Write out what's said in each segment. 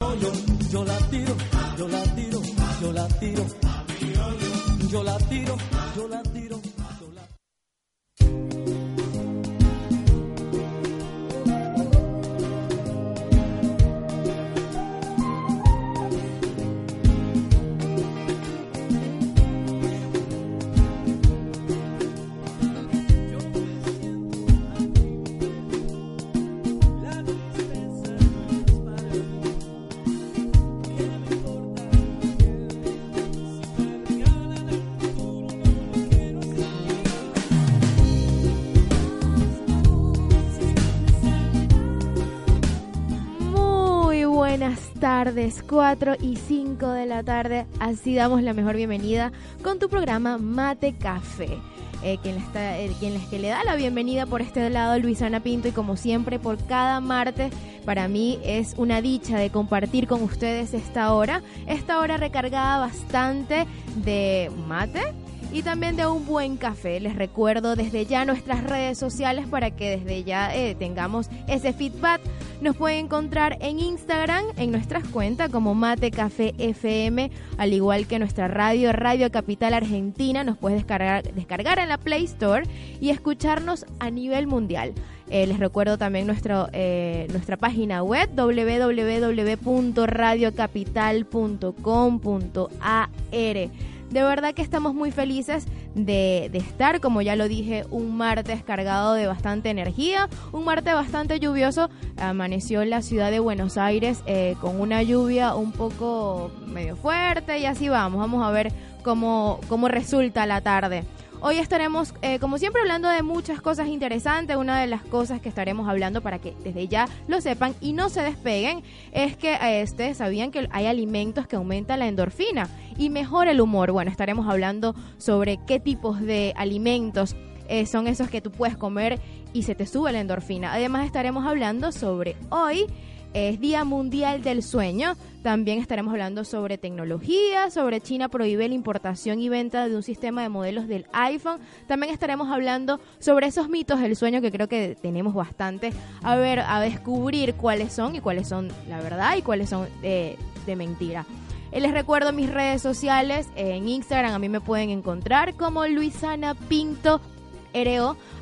yo, yo la tardes, 4 y 5 de la tarde. Así damos la mejor bienvenida con tu programa Mate Café. Eh, quien, le está, eh, quien les que le da la bienvenida por este lado, Luisana Pinto, y como siempre, por cada martes, para mí es una dicha de compartir con ustedes esta hora, esta hora recargada bastante de mate, y también de un buen café. Les recuerdo desde ya nuestras redes sociales para que desde ya eh, tengamos ese feedback. Nos pueden encontrar en Instagram, en nuestras cuentas como Mate Café FM, al igual que nuestra radio, Radio Capital Argentina. Nos puedes descargar, descargar en la Play Store y escucharnos a nivel mundial. Eh, les recuerdo también nuestro, eh, nuestra página web www.radiocapital.com.ar. De verdad que estamos muy felices de, de, estar, como ya lo dije, un martes cargado de bastante energía, un martes bastante lluvioso. Amaneció en la ciudad de Buenos Aires eh, con una lluvia un poco medio fuerte y así vamos. Vamos a ver cómo, cómo resulta la tarde. Hoy estaremos, eh, como siempre, hablando de muchas cosas interesantes. Una de las cosas que estaremos hablando para que desde ya lo sepan y no se despeguen es que eh, sabían que hay alimentos que aumentan la endorfina y mejora el humor. Bueno, estaremos hablando sobre qué tipos de alimentos eh, son esos que tú puedes comer y se te sube la endorfina. Además estaremos hablando sobre hoy es Día Mundial del Sueño. También estaremos hablando sobre tecnología, sobre China prohíbe la importación y venta de un sistema de modelos del iPhone. También estaremos hablando sobre esos mitos del sueño que creo que tenemos bastante a ver, a descubrir cuáles son y cuáles son la verdad y cuáles son de, de mentira. Les recuerdo mis redes sociales, en Instagram a mí me pueden encontrar como Luisana Pinto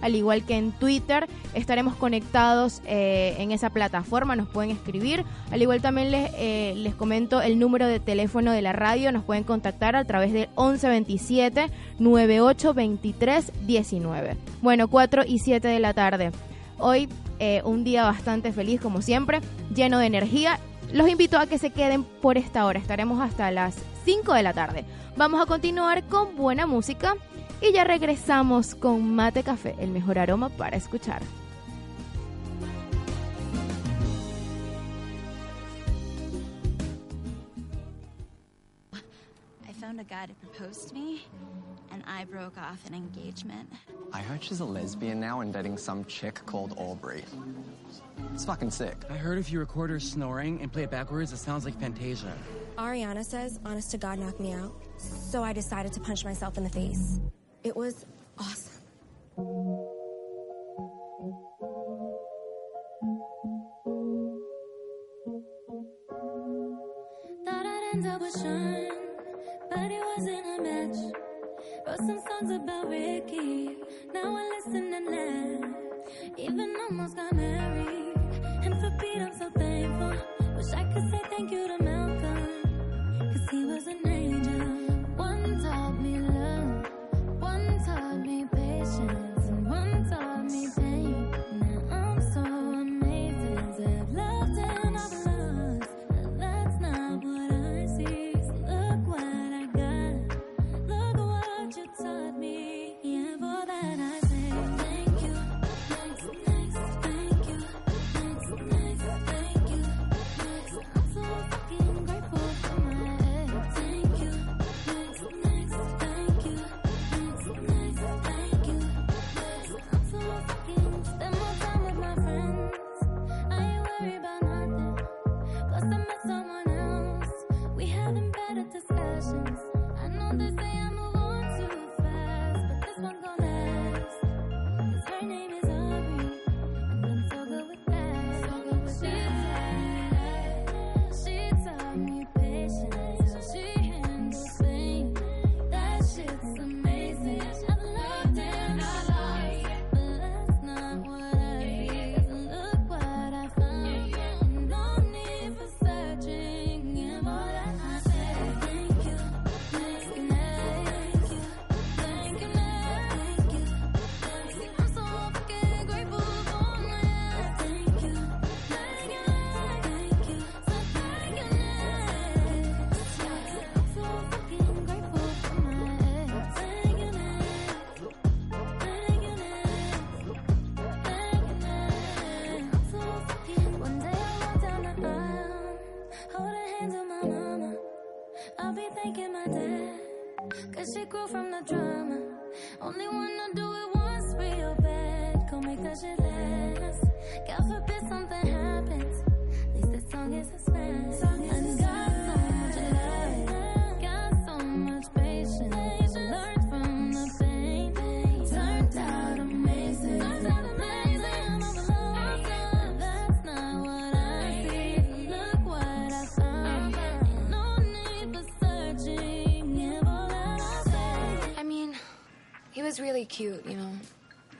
Al igual que en Twitter. Estaremos conectados eh, en esa plataforma, nos pueden escribir. Al igual también les, eh, les comento el número de teléfono de la radio, nos pueden contactar a través del 1127 9823 19. Bueno, 4 y 7 de la tarde. Hoy eh, un día bastante feliz como siempre, lleno de energía. Los invito a que se queden por esta hora, estaremos hasta las 5 de la tarde. Vamos a continuar con buena música y ya regresamos con Mate Café, el mejor aroma para escuchar. I found a guy to propose to me, and I broke off an engagement. I heard she's a lesbian now and dating some chick called Aubrey. It's fucking sick. I heard if you record her snoring and play it backwards, it sounds like Fantasia. Ariana says, honest to God, knock me out. So I decided to punch myself in the face. It was awesome.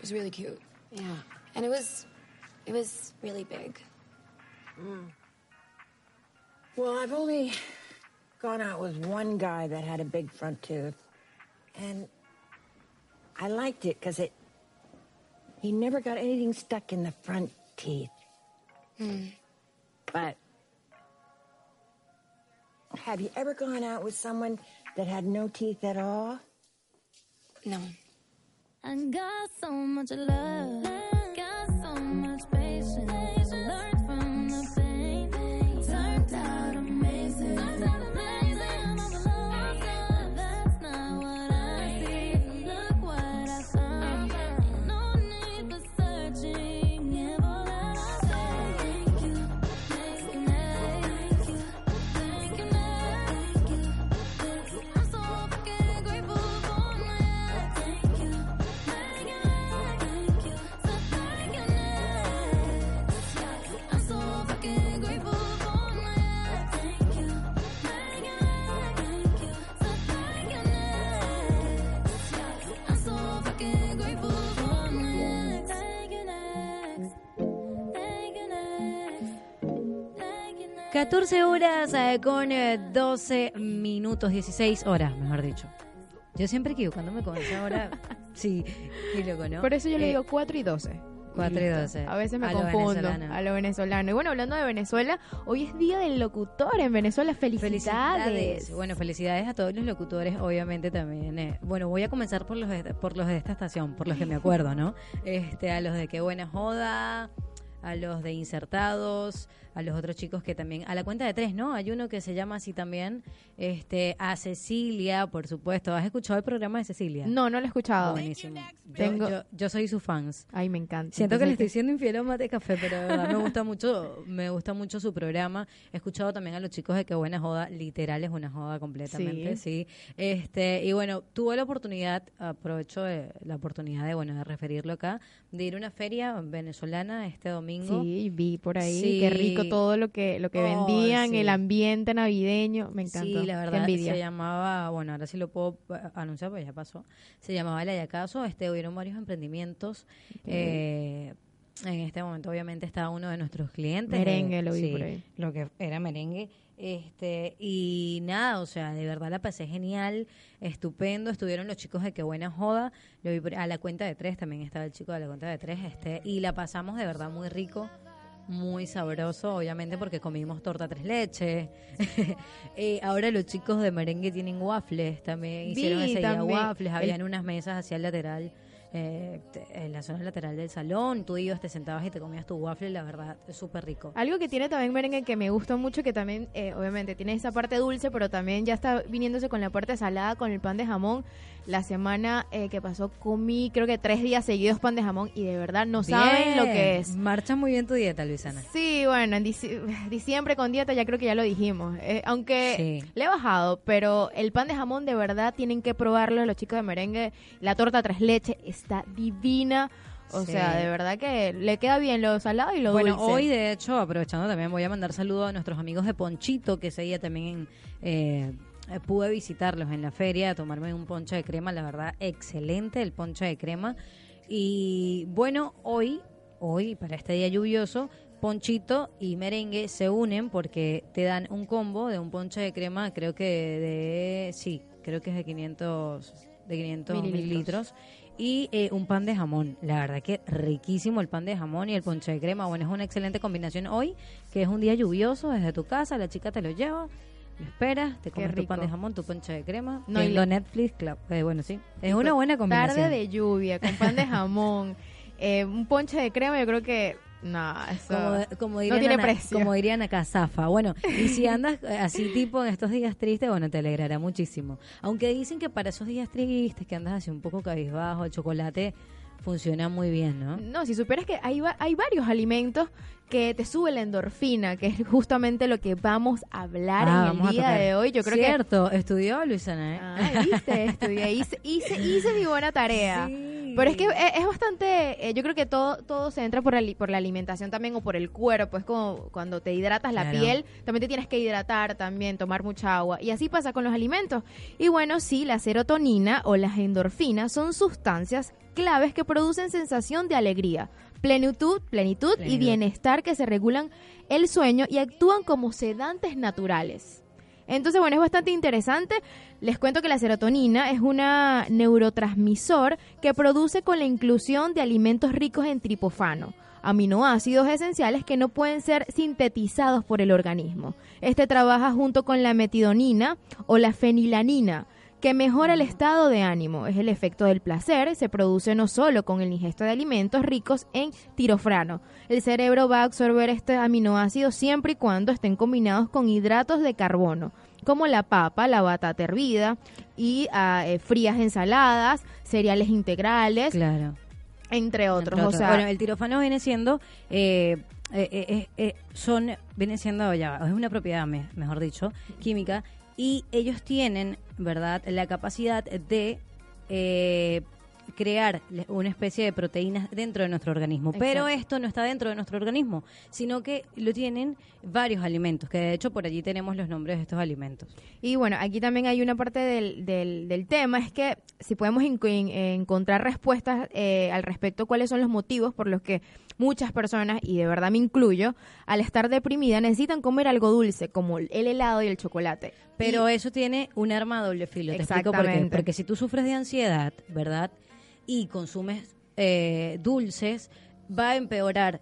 Was really cute. Yeah. And it was, it was really big. Mm. Well, I've only gone out with one guy that had a big front tooth. And I liked it because it, he never got anything stuck in the front teeth. Hmm. But have you ever gone out with someone that had no teeth at all? No. I got so much love, 14 horas eh, con eh, 12 minutos, 16 horas, mejor dicho. Yo siempre equivoco me con esa hora. sí, qué loco, ¿no? Por eso yo le Eh, digo 4 y 12. 4 y Listo. 12. A veces me A lo confundo venezolano. a lo venezolano. Y bueno, hablando de Venezuela, hoy es Día del Locutor en Venezuela. Felicidades. Felicidades. Bueno, felicidades a todos los locutores, obviamente también. eh. Bueno, voy a comenzar por los de, por los de esta estación, por los que me acuerdo, ¿no? Este, a los de Qué Buena Joda, a los de Insertados, a los otros chicos que también, a la cuenta de tres, ¿no? Hay uno que se llama así también, este, a Cecilia, por supuesto. ¿Has escuchado el programa de Cecilia? No, no lo he escuchado. Buenísimo. Yo, Tengo- yo, yo soy su fans. Ay, me encanta. Siento que le estoy siendo infiel a Mate Café, pero de verdad me gusta mucho, me gusta mucho su programa. He escuchado también a los chicos de que buena joda, literal es una joda completamente, sí. Este, y bueno, tuve la oportunidad, aprovecho de- la oportunidad de bueno, de referirlo acá, de ir a una feria venezolana este domingo. Sí, vi por ahí. Sí. Qué rico todo lo que lo que Oh, vendían, sí. el ambiente navideño. Me encantó. Sí, la verdad, se llamaba, bueno, ahora sí lo puedo eh, anunciar, pues ya pasó. Se llamaba El Ayacaso, este, hubieron varios emprendimientos. eh, en este momento, obviamente, está uno de nuestros clientes. Merengue, eh, lo vi por ahí. Lo que era merengue. Este, y nada, o sea, de verdad la pasé genial, estupendo. Estuvieron los chicos de Qué Buena Joda. Lo vi a la cuenta de tres, también estaba el chico de la cuenta de tres. Este, y la pasamos de verdad muy rico muy sabroso, obviamente porque comimos torta tres leches. Eh, ahora los chicos de merengue tienen waffles, también hicieron ese día waffles, El- habían unas mesas hacia el lateral eh, en la zona lateral del salón. Tú ibas, te sentabas y te comías tu waffle, la verdad, súper rico. Algo que tiene también merengue que me gusta mucho, que también, eh, obviamente, tiene esa parte dulce, pero también ya está viniéndose con la parte salada, con el pan de jamón. La semana eh, que pasó comí, creo que tres días seguidos pan de jamón y de verdad no saben lo que es. Marcha muy bien tu dieta, Luisana. Sí, bueno, en dici- diciembre con dieta ya creo que ya lo dijimos. Eh, aunque Sí. le he bajado, pero el pan de jamón de verdad tienen que probarlo los chicos de merengue. La torta tres leches está divina. O Sí. sea, de verdad que le queda bien lo salado y lo Bueno, dulce. hoy de hecho, aprovechando también, voy a mandar saludos a nuestros amigos de Ponchito, que ese día también eh, pude visitarlos en la feria, a tomarme un ponche de crema, la verdad, excelente el ponche de crema. Y bueno, hoy, hoy, para este día lluvioso, Ponchito y merengue se unen porque te dan un combo de un ponche de crema, creo que de, sí, creo que es de 500, de 500 Mililitros. mililitros y eh, un pan de jamón. La verdad que riquísimo el pan de jamón y el ponche de crema. Bueno, es una excelente combinación hoy, que es un día lluvioso desde tu casa, la chica te lo lleva, lo esperas, te comes tu pan de jamón, tu ponche de crema, No, y le- Netflix, claro. Eh, bueno, sí, es una buena combinación. Tarde de lluvia, con pan de jamón, eh, un ponche de crema, yo creo que, no, eso Como, como no dirían tiene Ana- precio. como dirían acá, zafa. Bueno, y si andas eh, así tipo en estos días tristes, bueno, te alegrará muchísimo. Aunque dicen que para esos días tristes, que andas así un poco cabizbajo, el chocolate funciona muy bien, ¿no? No, si supieras que hay, hay varios alimentos que te sube la endorfina, que es justamente lo que vamos a hablar Ah, en el día de hoy. Yo creo que Cierto, estudió Luisana, ¿eh? Ay, viste, estudié, hice, hice, hice mi buena tarea. Pero es que es, es bastante, eh, yo creo que todo, todo se entra por, la, li- por la alimentación también o por el cuerpo. Es como cuando te hidratas la Claro. piel, también te tienes que hidratar también, tomar mucha agua. Y así pasa con los alimentos. Y bueno, sí, la serotonina o las endorfinas son sustancias claves que producen sensación de alegría, plenitud, plenitud y bienestar que se regulan el sueño y actúan como sedantes naturales. Entonces, bueno, es bastante interesante. Les cuento que la serotonina es una neurotransmisor que produce con la inclusión de alimentos ricos en tripofano, aminoácidos esenciales que no pueden ser sintetizados por el organismo. Este trabaja junto con la metidonina o la fenilanina, que mejora el estado de ánimo. Es el efecto del placer, se produce no solo con el ingesto de alimentos ricos en tirofrano. El cerebro va a absorber este aminoácido siempre y cuando estén combinados con hidratos de carbono, como la papa, la batata hervida y eh, frías ensaladas, cereales integrales, Claro. entre otros. Entre O sea, bueno, el tirofano viene siendo, eh, eh, eh, eh, son, viene siendo, ya, es una propiedad, me- mejor dicho, química, y ellos tienen, ¿verdad?, la capacidad de eh, crear una especie de proteínas dentro de nuestro organismo. Pero esto no está dentro de nuestro organismo, sino que lo tienen varios alimentos, que de hecho por allí tenemos los nombres de estos alimentos. Y bueno, aquí también hay una parte del, del, del tema, es que si podemos en- en- encontrar respuestas eh, al respecto, cuáles son los motivos por los que muchas personas, y de verdad me incluyo, al estar deprimida necesitan comer algo dulce, como el helado y el chocolate. Pero eso tiene un arma de doble filo. Te explico por qué. Porque si tú sufres de ansiedad, ¿verdad? Y consumes eh, dulces, va a empeorar.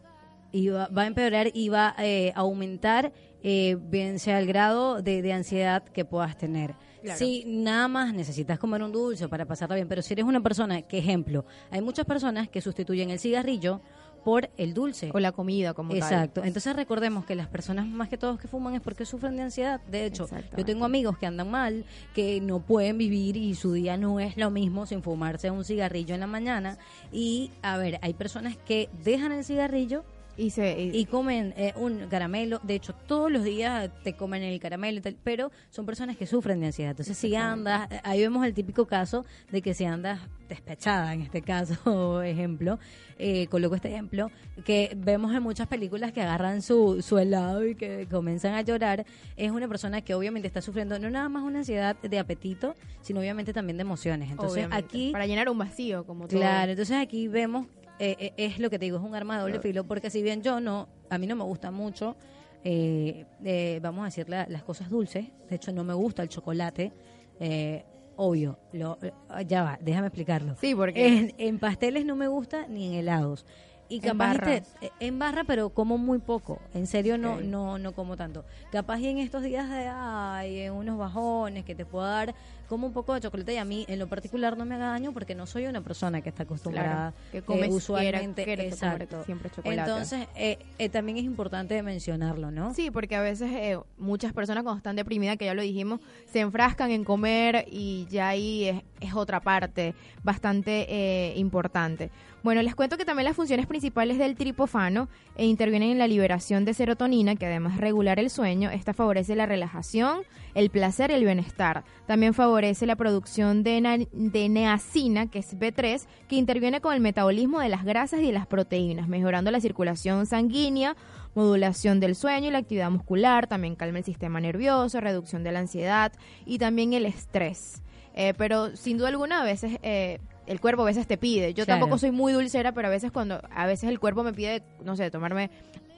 Y va, va a empeorar y va eh, a aumentar, eh, bien sea el grado de, de ansiedad que puedas tener. Claro. Si nada más necesitas comer un dulce para pasarla bien, pero si eres una persona, que ejemplo, hay muchas personas que sustituyen el cigarrillo por el dulce. O la comida como tal. Exacto. Entonces recordemos que las personas más que todos que fuman es porque sufren de ansiedad. De hecho, yo tengo amigos que andan mal, que no pueden vivir y su día no es lo mismo sin fumarse un cigarrillo en la mañana. Y a ver, hay personas que dejan el cigarrillo Y se, y- y comen eh, un caramelo. De hecho, todos los días te comen el caramelo y tal, pero son personas que sufren de ansiedad. Entonces, si andas, eh, ahí vemos el típico caso de que si andas despechada, en este caso, ejemplo, eh, coloco este ejemplo, que vemos en muchas películas que agarran su, su helado y que comienzan a llorar, es una persona que obviamente está sufriendo no nada más una ansiedad de apetito, sino obviamente también de emociones. Entonces, obviamente, aquí para llenar un vacío como todo. Claro, entonces aquí vemos, eh, eh, es lo que te digo, es un arma de doble filo, porque si bien yo no, a mí no me gusta mucho, eh, eh, vamos a decir la- las cosas dulces, de hecho no me gusta el chocolate, eh, obvio, lo, eh, ya va, déjame explicarlo. Sí, porque En, en pasteles no me gusta ni en helados. Y En capaz y te- barras. eh, en barra, pero como muy poco. En serio, no, no, no como tanto. Capaz y en estos días de ay, en unos bajones que te puedo dar como un poco de chocolate y a mí en lo particular no me haga daño porque no soy una persona que está acostumbrada Claro, que eh, usualmente quiere- quiere comer exacto. siempre chocolate. Entonces eh, eh, también es importante mencionarlo, ¿no? Sí, porque a veces eh, muchas personas cuando están deprimidas, que ya lo dijimos, se enfrascan en comer y ya ahí es, es otra parte bastante eh, importante. Bueno, les cuento que también las funciones principales del tripofano eh, intervienen en la liberación de serotonina, que además de regular el sueño, esta favorece la relajación, el placer y el bienestar. También favorece la producción de, de neacina, que es B3, que interviene con el metabolismo de las grasas y de las proteínas, mejorando la circulación sanguínea, modulación del sueño y la actividad muscular, también calma el sistema nervioso, reducción de la ansiedad y también el estrés. Eh, pero sin duda alguna a veces eh, el cuerpo a veces te pide. Yo Claro. tampoco soy muy dulcera, pero a veces cuando a veces el cuerpo me pide, no sé, tomarme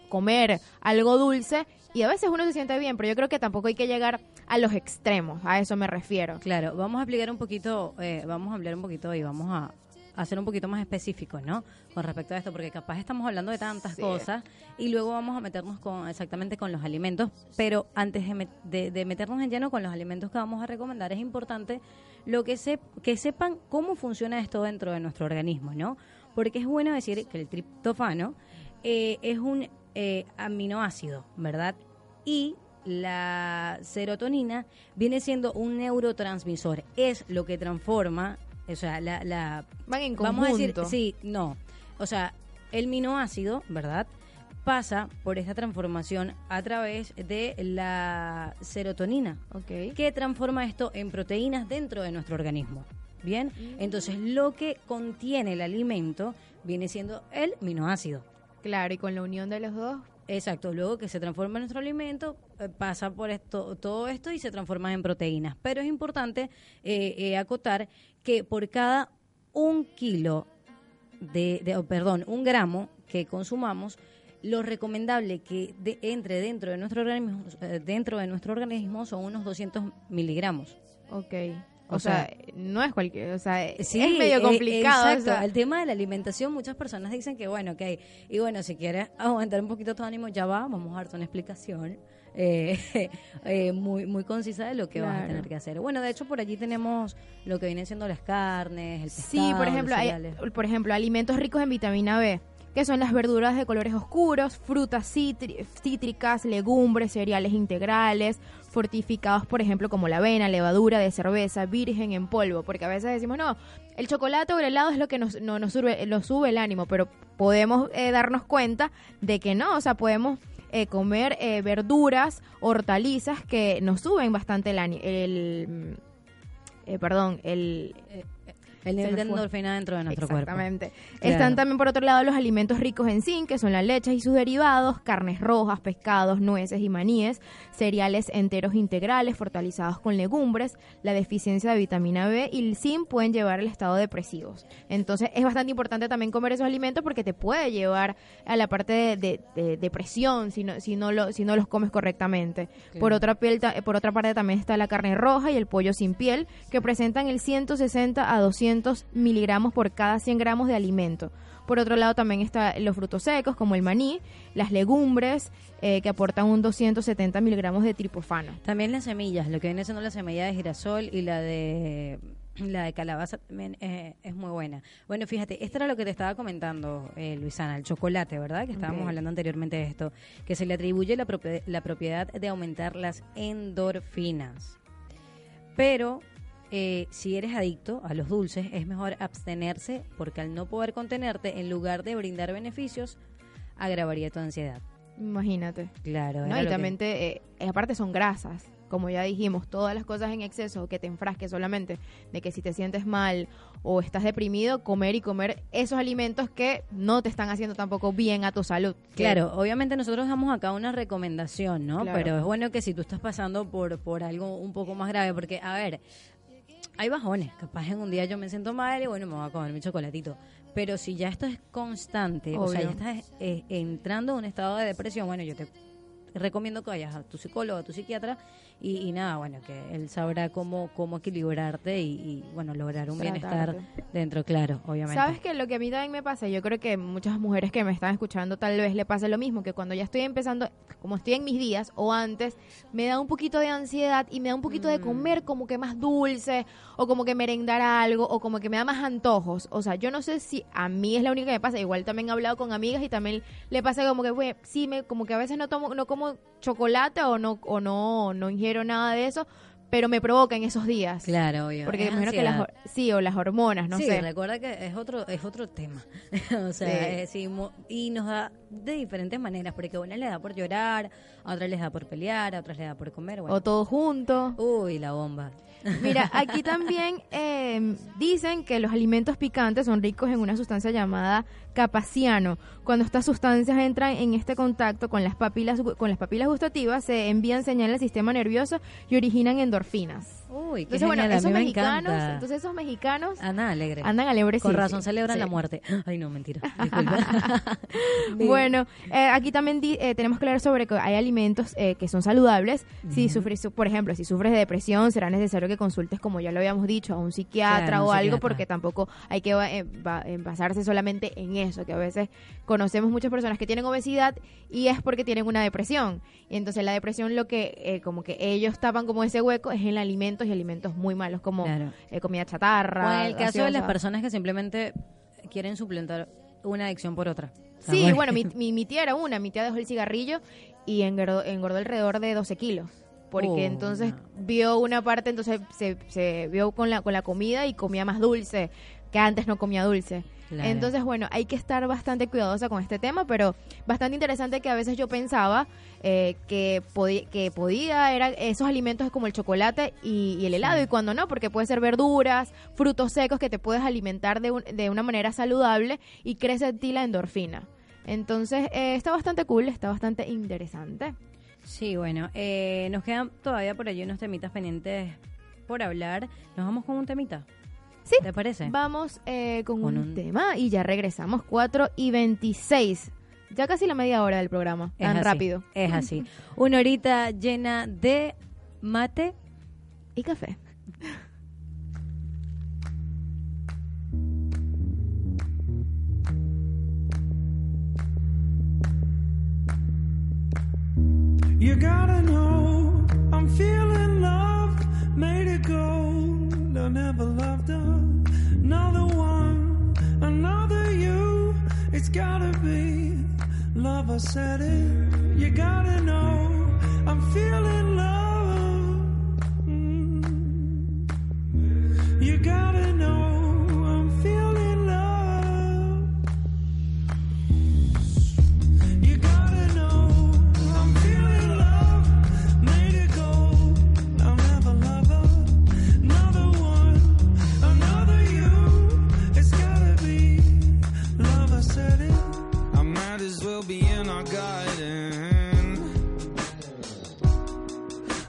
comer algo dulce y a veces uno se siente bien, pero yo creo que tampoco hay que llegar a los extremos, a eso me refiero. Claro, vamos a explicar un poquito, eh, vamos a hablar un poquito y vamos a a ser un poquito más específicos, ¿no? Con respecto a esto, porque capaz estamos hablando de tantas Sí. cosas y luego vamos a meternos con exactamente con los alimentos, pero antes de, met- de- de meternos en lleno con los alimentos que vamos a recomendar, es importante lo que, se, que sepan cómo funciona esto dentro de nuestro organismo, ¿no? Porque es bueno decir que el triptofano eh, es un eh, aminoácido, ¿verdad? Y la serotonina viene siendo un neurotransmisor, es lo que transforma, o sea, la, la Van en vamos a decir, conjunto. sí, no, o sea, el minoácido, ¿verdad? Pasa por esta transformación a través de la serotonina, Ok. que transforma esto en proteínas dentro de nuestro organismo. Bien, entonces lo que contiene el alimento viene siendo el minoácido. Claro, y con la unión de los dos, Exacto, luego que se transforma en nuestro alimento, eh, pasa por esto, todo esto y se transforma en proteínas. Pero es importante eh, eh, acotar que por cada un kilo de, oh, perdón, un gramo que consumamos, lo recomendable que de- entre dentro de nuestro organismo, eh, dentro de nuestro organismo son unos 200 miligramos. ok. O, O sea, sea, no es cualquier, o sea, Sí, es medio eh, complicado. o exacto. sea, El tema de la alimentación, muchas personas dicen que bueno, ok, y bueno, si quieres aumentar un poquito tu ánimo, ya va, vamos a darte una explicación eh, eh, muy, muy concisa de lo que vas a Claro. tener que hacer. Bueno, de hecho, por allí tenemos lo que vienen siendo las carnes, el Sí, pescado, por los ejemplo, hay, por ejemplo, alimentos ricos en vitamina B, que son las verduras de colores oscuros, frutas cítri- cítricas, legumbres, cereales integrales, fortificados, por ejemplo, como la avena, levadura de cerveza, virgen en polvo, porque a veces decimos, no, el chocolate o el helado es lo que nos, no, nos sube, nos sube el ánimo, pero podemos eh, darnos cuenta de que no, o sea, podemos eh, comer eh, verduras, hortalizas que nos suben bastante el ánimo, el, eh, perdón, el... el nivel de endorfina dentro de nuestro cuerpo. Exactamente. Claro. Están también por otro lado los alimentos ricos en zinc, que son las leches y sus derivados, carnes rojas, pescados, nueces y maníes, cereales enteros integrales fortalizados con legumbres, la deficiencia de vitamina B y el zinc pueden llevar al estado depresivos. Entonces es bastante importante también comer esos alimentos porque te puede llevar a la parte de, de- de depresión si no, si no lo, si no los comes correctamente. Por otra piel, ta- por otra parte también está la carne roja y el pollo sin piel, que presentan el 160 a 200 miligramos por cada 100 gramos de alimento. Por otro lado también están los frutos secos como el maní, las legumbres, eh, que aportan un 270 miligramos de tripofano. También las semillas, lo que viene siendo la semilla de girasol y la de la de calabaza también eh, es muy buena. Bueno, fíjate, esto era lo que te estaba comentando, eh, Luisana, el chocolate, ¿verdad? Que estábamos hablando anteriormente de esto, que se le atribuye la propiedad de aumentar las endorfinas. Pero eh, si eres adicto a los dulces, es mejor abstenerse porque al no poder contenerte, en lugar de brindar beneficios, agravaría tu ansiedad. Imagínate. Claro. ¿no? Y que- también, te, eh, eh, aparte son grasas, como ya dijimos, todas las cosas en exceso que te enfrasques solamente de que si te sientes mal o estás deprimido, comer y comer esos alimentos que no te están haciendo tampoco bien a tu salud. Que- Claro, obviamente nosotros damos acá una recomendación, ¿no? Claro. Pero es bueno que si tú estás pasando por, por algo un poco más grave, porque, a ver, hay bajones. Capaz en un día yo me siento mal y bueno, me voy a comer mi chocolatito. Pero si ya esto es constante, o sea, ya estás eh, entrando en un estado de depresión, bueno, yo te recomiendo que vayas a tu psicólogo, a tu psiquiatra y, y nada, bueno, que él sabrá cómo, cómo equilibrarte y, y, bueno, lograr un bienestar dentro, claro, obviamente. ¿Sabes que Lo que a mí también me pasa, yo creo que muchas mujeres que me están escuchando tal vez le pase lo mismo, que cuando ya estoy empezando, como estoy en mis días o antes, me da un poquito de ansiedad y me da un poquito Mm. de comer como que más dulce o como que merendar algo o como que me da más antojos. O sea, yo no sé si a mí es la única que me pasa, igual también he hablado con amigas y también le pasa como que, güey, sí, me, como que a veces no tomo, no como chocolate o no, o no, no ingiero nada de eso, pero me provoca en esos días. Claro, obvio. Porque Es que las, sí, o las hormonas, no sí, sé. recuerda que es otro es otro tema. o sea, Sí. sí, mo- y nos da de diferentes maneras, porque a una le da por llorar, a otra les da por pelear, a otras le da por comer. Bueno. O todo junto. Uy, la bomba. Mira, aquí también eh, dicen que los alimentos picantes son ricos en una sustancia llamada capaciano. Cuando estas sustancias entran en este contacto con las papilas con las papilas gustativas, se envían señales al sistema nervioso y originan endorfinas. Uy, qué Entonces, bueno, genial, esos me mexicanos, entonces esos mexicanos Andan alegre. andan alegres. Con sí, razón sí, celebran sí. la muerte. Ay, no, mentira. Disculpa. Bueno, eh, aquí también di- eh, tenemos que hablar sobre que hay alimentos eh, que son saludables. Si sufres, por ejemplo, si sufres de depresión, será necesario que consultes, como ya lo habíamos dicho, a un psiquiatra Claro, o un algo, psiquiatra. porque tampoco hay que eh, eh, basarse solamente en eso, que a veces conocemos muchas personas que tienen obesidad y es porque tienen una depresión. Y entonces la depresión lo que eh, como que ellos tapan como ese hueco es en alimentos y alimentos muy malos como Claro. eh, comida chatarra. O en el caso de las personas que simplemente quieren suplantar una adicción por otra. Sí, bueno, mi, mi, mi tía era una, mi tía dejó el cigarrillo y engordó, engordó alrededor de 12 kilos. Porque Oh, entonces vio una parte, entonces se, se vio con la, con la comida y comía más dulce, que antes no comía dulce. Claro. Entonces, bueno, hay que estar bastante cuidadosa con este tema, pero bastante interesante que a veces yo pensaba eh, que, podía, que podía, era esos alimentos como el chocolate y, y el helado, y cuando no, porque puede ser verduras, frutos secos que te puedes alimentar de, un- de una manera saludable y crece en ti la endorfina. Entonces, eh, está bastante cool, está bastante interesante. Sí, bueno, eh, nos quedan todavía por allí unos temitas pendientes por hablar. Nos vamos con un temita. Sí. ¿Te parece? Vamos eh, con, Con un, un- tema y ya regresamos, 4 y 26. Ya casi la media hora del programa, Es tan así, rápido. Es así. Una horita llena de mate y café. You gotta know I'm feeling love, made it gold. I never loved another one, another you. It's gotta be love. I said it. You gotta know I'm feeling love. Mm. You gotta know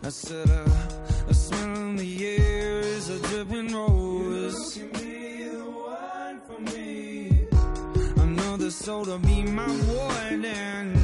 I said uh, a, a smell in the air is a dripping rose. You can be the one for me. Another soul to be my warden.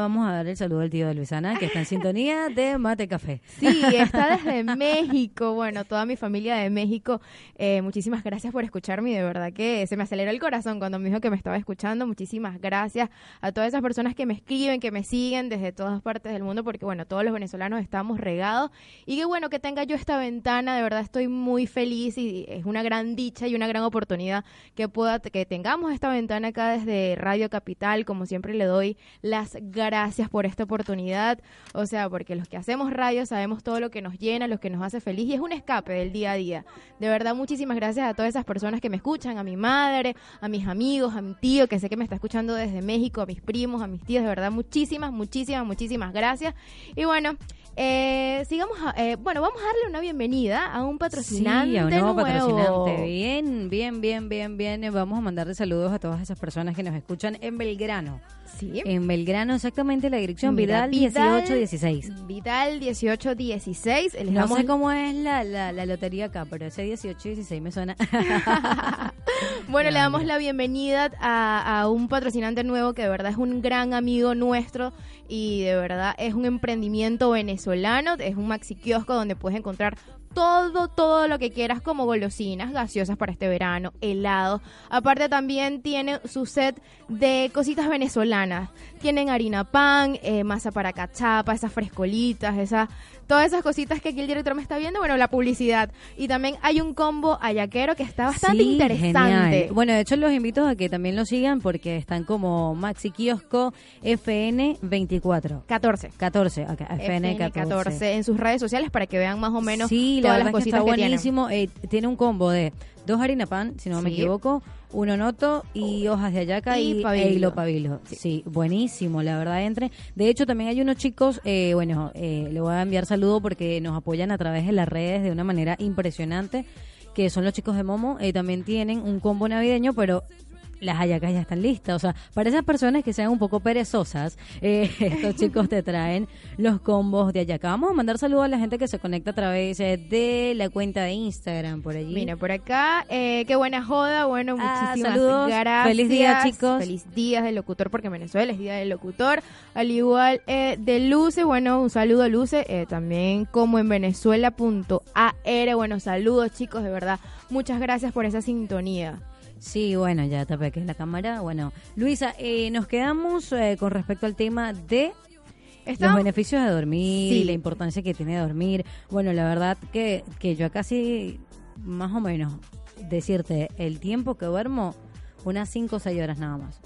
Vamos a dar el saludo al tío de Luisana, que está en sintonía de Mate Café. Sí, está desde México. Bueno, toda mi familia de México. eh, muchísimas gracias por escucharme. De verdad que se me aceleró el corazón cuando me dijo que me estaba escuchando. Muchísimas gracias a todas esas personas que me escriben, que me siguen desde todas partes del mundo, porque bueno, todos los venezolanos estamos regados. Y qué bueno que tenga yo esta ventana. De verdad estoy muy feliz y es una gran dicha y una gran oportunidad que pueda que tengamos esta ventana acá desde Radio Capital. Como siempre le doy las gracias por esta oportunidad. O sea, porque los que hacemos radio sabemos todo lo que nos llena, lo que nos hace feliz y es un escape del día a día. De verdad, muchísimas gracias a todas esas personas que me escuchan, a mi madre, a mis amigos, a mi tío que sé que me está escuchando desde México, a mis primos, a mis tíos. De verdad, muchísimas, muchísimas, muchísimas gracias. Y bueno. Eh, sigamos, a- eh, bueno, vamos a darle una bienvenida a un patrocinante Sí, a un nuevo, nuevo. patrocinante. Bien, bien, bien, bien, bien. Vamos a mandarle saludos a todas esas personas que nos escuchan en Belgrano. Sí. En Belgrano, exactamente la dirección, Mira, Vidal, 1816. Vidal 1816. Les No sé cómo es la, la, la lotería acá, pero ese 1816 me suena. Bueno, le damos la bienvenida a, a un patrocinante nuevo que de verdad es un gran amigo nuestro y de verdad es un emprendimiento venezolano, es un maxi kiosco donde puedes encontrar todo, todo lo que quieras como golosinas, gaseosas para este verano, helados. Aparte también tiene su set de cositas venezolanas. Tienen harina pan, eh, masa para cachapa, esas frescolitas, esas, todas esas cositas que aquí el director me está viendo. Bueno, la publicidad. Y también hay un combo ayaquero que está bastante Sí, interesante. genial. Bueno, de hecho los invito a que también lo sigan porque están como Maxi Kiosco FN 24. 14. 14, acá, FN 14. 14 en sus redes sociales para que vean más o menos Sí, la todas verdad las es que cositas está que, tienen. buenísimo. Eh, tiene un combo de dos harina pan, si no me equivoco, uno noto y hojas de ayaca Y y, pabilo. e hilo pabilo. Sí. buenísimo, la verdad, entre. De hecho, también hay unos chicos, eh, bueno, eh, le voy a enviar saludo porque nos apoyan a través de las redes de una manera impresionante, que son los chicos de Momo. eh, también tienen un combo navideño, pero las hallacas ya están listas. O sea, para esas personas que sean un poco perezosas, eh, estos chicos te traen los combos de hallaca. Vamos a mandar saludos a la gente que se conecta a través eh, de la cuenta de Instagram por allí. Mira, por acá, eh, qué buena joda, bueno, Ah, muchísimas saludos. gracias. Feliz día, chicos. Feliz día del locutor, porque en Venezuela es día del locutor. Al igual eh, de Luce, bueno, un saludo a Luce, eh, también como en venezuela.ar. Bueno, saludos chicos, de verdad, muchas gracias por esa sintonía. Sí, bueno, ya tapé que es la cámara. Bueno, Luisa, eh, nos quedamos eh, con respecto al tema de los beneficios de dormir Sí. y la importancia que tiene dormir. Bueno, la verdad que, que yo casi, más o menos, decirte, el tiempo que duermo, unas 5 o 6 horas nada más.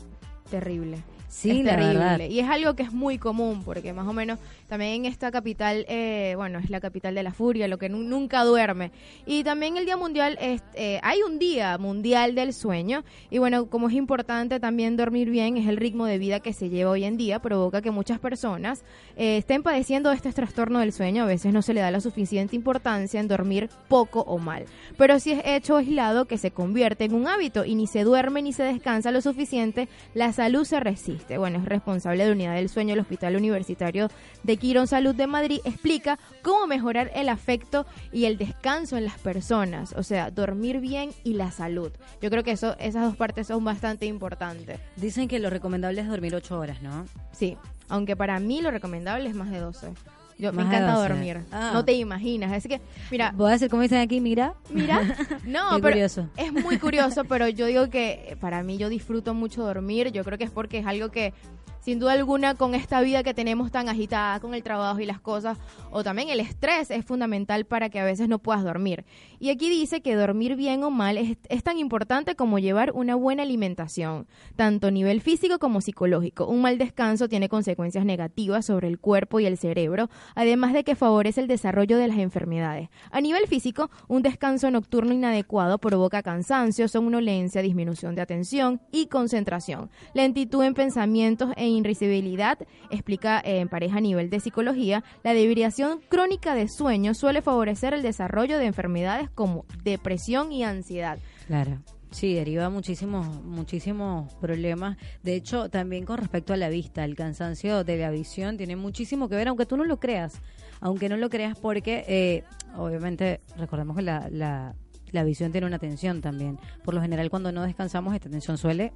Terrible. Sí, es la terrible. verdad. Y es algo que es muy común, porque más o menos también en esta capital, eh, bueno, es la capital de la furia, lo que nu- nunca duerme. Y también el Día Mundial, es, eh, hay un Día Mundial del Sueño. Y bueno, como es importante también dormir bien, es el ritmo de vida que se lleva hoy en día, provoca que muchas personas eh, estén padeciendo de este trastorno del sueño. A veces no se le da la suficiente importancia en dormir poco o mal. Pero si es hecho aislado que se convierte en un hábito y ni se duerme ni se descansa lo suficiente, la salud se resiste. Existe. Bueno, es responsable de unidad del sueño del Hospital Universitario de Quirón Salud de Madrid. Explica cómo mejorar el afecto y el descanso en las personas, o sea, dormir bien y la salud. Yo creo que eso, esas dos partes son bastante importantes. Dicen que lo recomendable es dormir 8 horas, ¿no? Sí, aunque para mí lo recomendable es más de 12. Yo me encanta 12. dormir. Ah. No te imaginas. Así que, mira, Voy a decir como dicen aquí, mira. Mira, no, Qué pero curioso. es muy curioso, pero yo digo que para mí yo disfruto mucho dormir. Yo creo que es porque es algo que, sin duda alguna, con esta vida que tenemos tan agitada, con el trabajo y las cosas, o también el estrés, es fundamental para que a veces no puedas dormir. Y aquí dice que dormir bien o mal es, tan importante como llevar una buena alimentación, tanto a nivel físico como psicológico. Un mal descanso tiene consecuencias negativas sobre el cuerpo y el cerebro, además de que favorece el desarrollo de las enfermedades. A nivel físico, un descanso nocturno inadecuado provoca cansancio, somnolencia, disminución de atención y concentración, lentitud en pensamientos e irritabilidad, explica eh, en pareja a nivel de psicología, la debilitación crónica de sueño suele favorecer el desarrollo de enfermedades como depresión y ansiedad. Claro. Sí, deriva muchísimos, muchísimos problemas. De hecho, también con respecto a la vista, el cansancio de la visión tiene muchísimo que ver, aunque tú no lo creas. Aunque no lo creas porque, eh, obviamente, recordemos que la, la, la visión tiene una tensión también. Por lo general, cuando no descansamos, esta tensión suele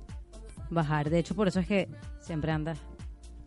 bajar. De hecho, por eso es que siempre andas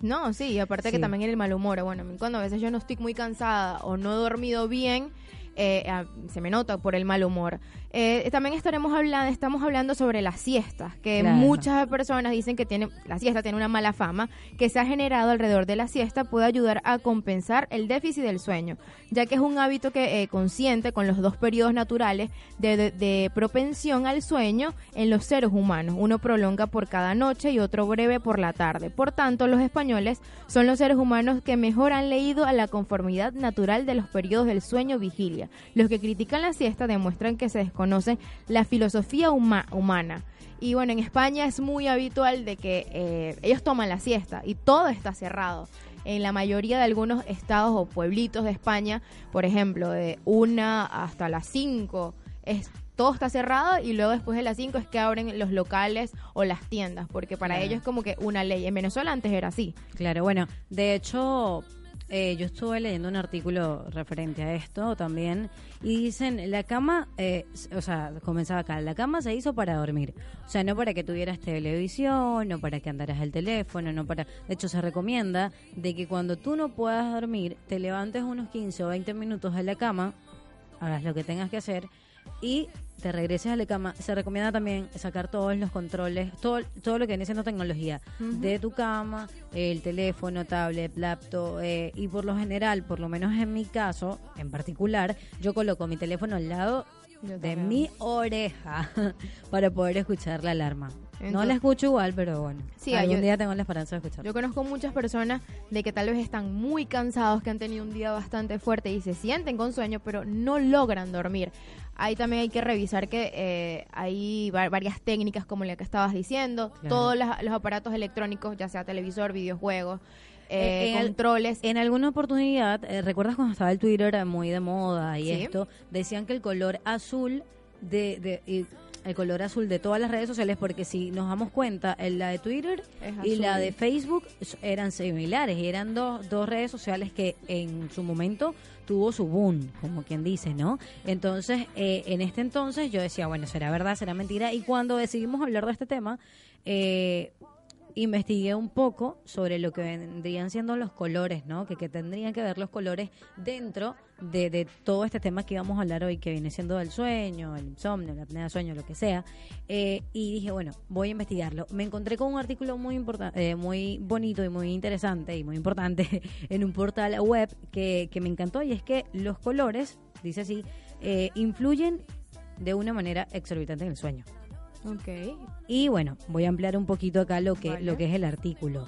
No, sí, y aparte que también el mal humor. Bueno, cuando a veces yo no estoy muy cansada o no he dormido bien, eh, se me nota por el mal humor. Eh, también estaremos hablando, estamos hablando sobre las siestas, que Claro. muchas personas dicen que tiene, la siesta tiene una mala fama, que se ha generado alrededor de la siesta puede ayudar a compensar el déficit del sueño, ya que es un hábito que eh, consciente con los dos periodos naturales de, de- de propensión al sueño en los seres humanos. Uno prolonga por cada noche y otro breve por la tarde. Por tanto, los españoles son los seres humanos que mejor han leído a la conformidad natural de los periodos del sueño vigilia. Los que critican la siesta demuestran que se desconoce la filosofía huma- humana. Y bueno, en España es muy habitual de que eh, ellos toman la siesta y todo está cerrado. En la mayoría de algunos estados o pueblitos de España, por ejemplo, de una hasta las 5, es, todo está cerrado y luego después de las 5 es que abren los locales o las tiendas, porque para Claro. ellos es como que una ley. En Venezuela antes era así. Claro, bueno, de hecho, eh, yo estuve leyendo un artículo referente a esto también y dicen, la cama, eh, o sea, comenzaba acá, la cama se hizo para dormir, o sea, no para que tuvieras televisión, no para que andaras el teléfono, no para... De hecho, se recomienda de que cuando tú no puedas dormir, te levantes unos 15 o 20 minutos de la cama, hagas lo que tengas que hacer y te regreses a la cama. Se recomienda también sacar todos los controles, todo, todo lo que viene siendo tecnología de tu cama, el teléfono, tablet, laptop eh, y por lo general, por lo menos en mi caso en particular, yo coloco mi teléfono al lado de mi oreja para poder escuchar la alarma. no la escucho igual, pero bueno, Sí, algún yo- día tengo la esperanza de escucharla. Yo conozco muchas personas de que tal vez están muy cansados, que han tenido un día bastante fuerte y se sienten con sueño, pero no logran dormir. Ahí también hay que revisar que eh, hay va- varias técnicas como la que estabas diciendo, Claro. todos los, los aparatos electrónicos, ya sea televisor, videojuegos, eh, Eh, en controles. En alguna oportunidad, eh, ¿recuerdas cuando estaba el Twitter era muy de moda y Sí. esto? Decían que el color azul de, de y el color azul de todas las redes sociales, porque si nos damos cuenta, en la de Twitter y la de Facebook eran similares y eran dos, dos redes sociales que en su momento tuvo su boom, como quien dice, ¿no? Entonces, eh, en este entonces yo decía, bueno, será verdad, será mentira. Y cuando decidimos hablar de este tema, eh, investigué un poco sobre lo que vendrían siendo los colores, ¿no? Que, que tendrían que ver los colores dentro de, de todo este tema que íbamos a hablar hoy, que viene siendo el sueño, el insomnio, la apnea de sueño, lo que sea. Eh, y dije, bueno, voy a investigarlo. Me encontré con un artículo muy importante, muy bonito y muy interesante y muy importante en un portal web que, que me encantó y es que los colores, dice así, eh, influyen de una manera exorbitante en el sueño. Ok. Y bueno, voy a ampliar un poquito acá lo que, Vale. lo que es el artículo.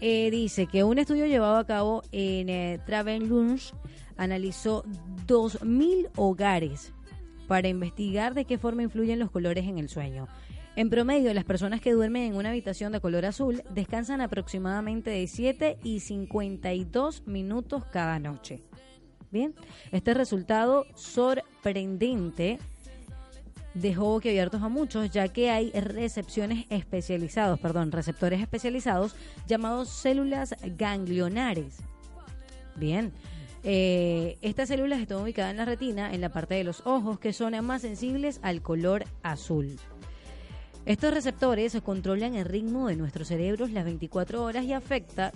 Eh, dice que un estudio llevado a cabo en eh, Travelunch analizó 2.000 hogares para investigar de qué forma influyen los colores en el sueño. En promedio, las personas que duermen en una habitación de color azul descansan aproximadamente de 7 y 52 minutos cada noche. Bien, este resultado sorprendente dejó boquiabiertos a muchos, ya que hay recepciones especializados, perdón, receptores especializados llamados células ganglionares. Bien. Eh, estas células están ubicadas en la retina, en la parte de los ojos, que son más sensibles al color azul. Estos receptores controlan el ritmo de nuestros cerebros las 24 horas y afecta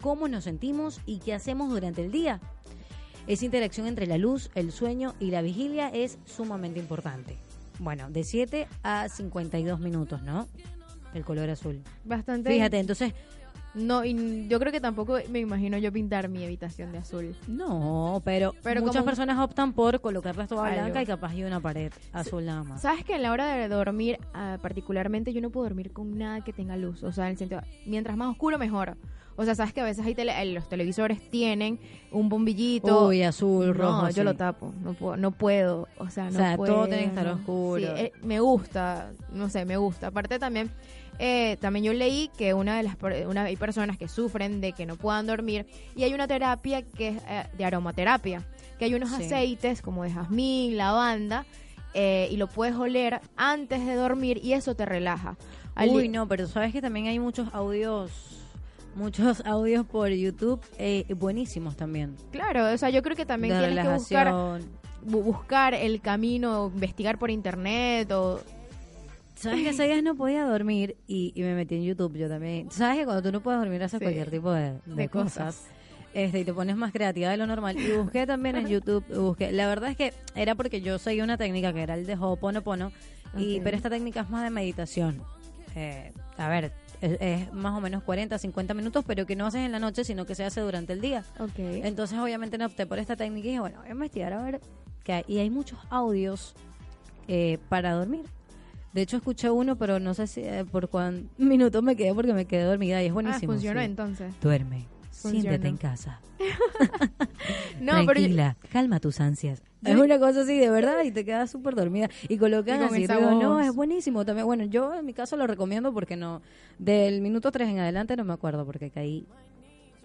cómo nos sentimos y qué hacemos durante el día. Esa interacción entre la luz, el sueño y la vigilia es sumamente importante. Bueno, de 7 a 52 minutos, ¿no? El color azul. Bastante. Fíjate, entonces... No, y yo creo que tampoco me imagino yo pintar mi habitación de azul. No, pero, Pero muchas como- personas optan por colocarlas toda Algo. blanca y capaz hay una pared azul nada más. ¿Sabes que a la hora de dormir, ah, particularmente, yo no puedo dormir con nada que tenga luz? O sea, en el sentido, mientras más oscuro, mejor. O sea, sabes que a veces hay tele- eh, los televisores tienen un bombillito. Uy, azul, rojo, No, yo sí. lo tapo. No puedo. No puedo o sea, no O sea, todo puedo. tiene que estar oscuro. Sí, eh, me gusta. No sé, me gusta. Aparte también, eh, también yo leí que una de las una, hay personas que sufren de que no puedan dormir y hay una terapia que es eh, de aromaterapia, que hay unos Sí. aceites como de jazmín, lavanda eh, y lo puedes oler antes de dormir y eso te relaja. Al- Uy, no, pero sabes que también hay muchos audios, muchos audios por YouTube eh, buenísimos también. Claro, o sea, yo creo que también De tienes que buscar bu- buscar el camino, investigar por internet o ¿Sabes que ese día no podía dormir y, y me metí en YouTube yo también? ¿Sabes que cuando tú no puedes dormir haces Sí. cualquier tipo de, de De cosas? cosas. Este, y te pones más creativa de lo normal. Y busqué también en YouTube, busqué. La verdad es que era porque yo seguía una técnica que era el de Ho'oponopono, y Ok. pero esta técnica es más de meditación. Eh, a ver, es, es más o menos 40, 50 minutos, pero que no haces en la noche, sino que se hace durante el día. Entonces, obviamente, no opté por esta técnica y dije, bueno, voy a investigar a ver qué hay. Y hay muchos audios eh, para dormir. De hecho, escuché uno, pero no sé si eh, por cuán minutos me quedé porque me quedé dormida y es buenísimo. Ah, funcionó sí. entonces. Duerme. Siéntete en casa. No, pero yo- Tranquila, calma tus ansias. Es una cosa así, de verdad, y te quedas súper dormida. Y colocan Y así, digo, no, es buenísimo también. Bueno, yo en mi caso lo recomiendo porque no, del minuto 3 en adelante no me acuerdo porque caí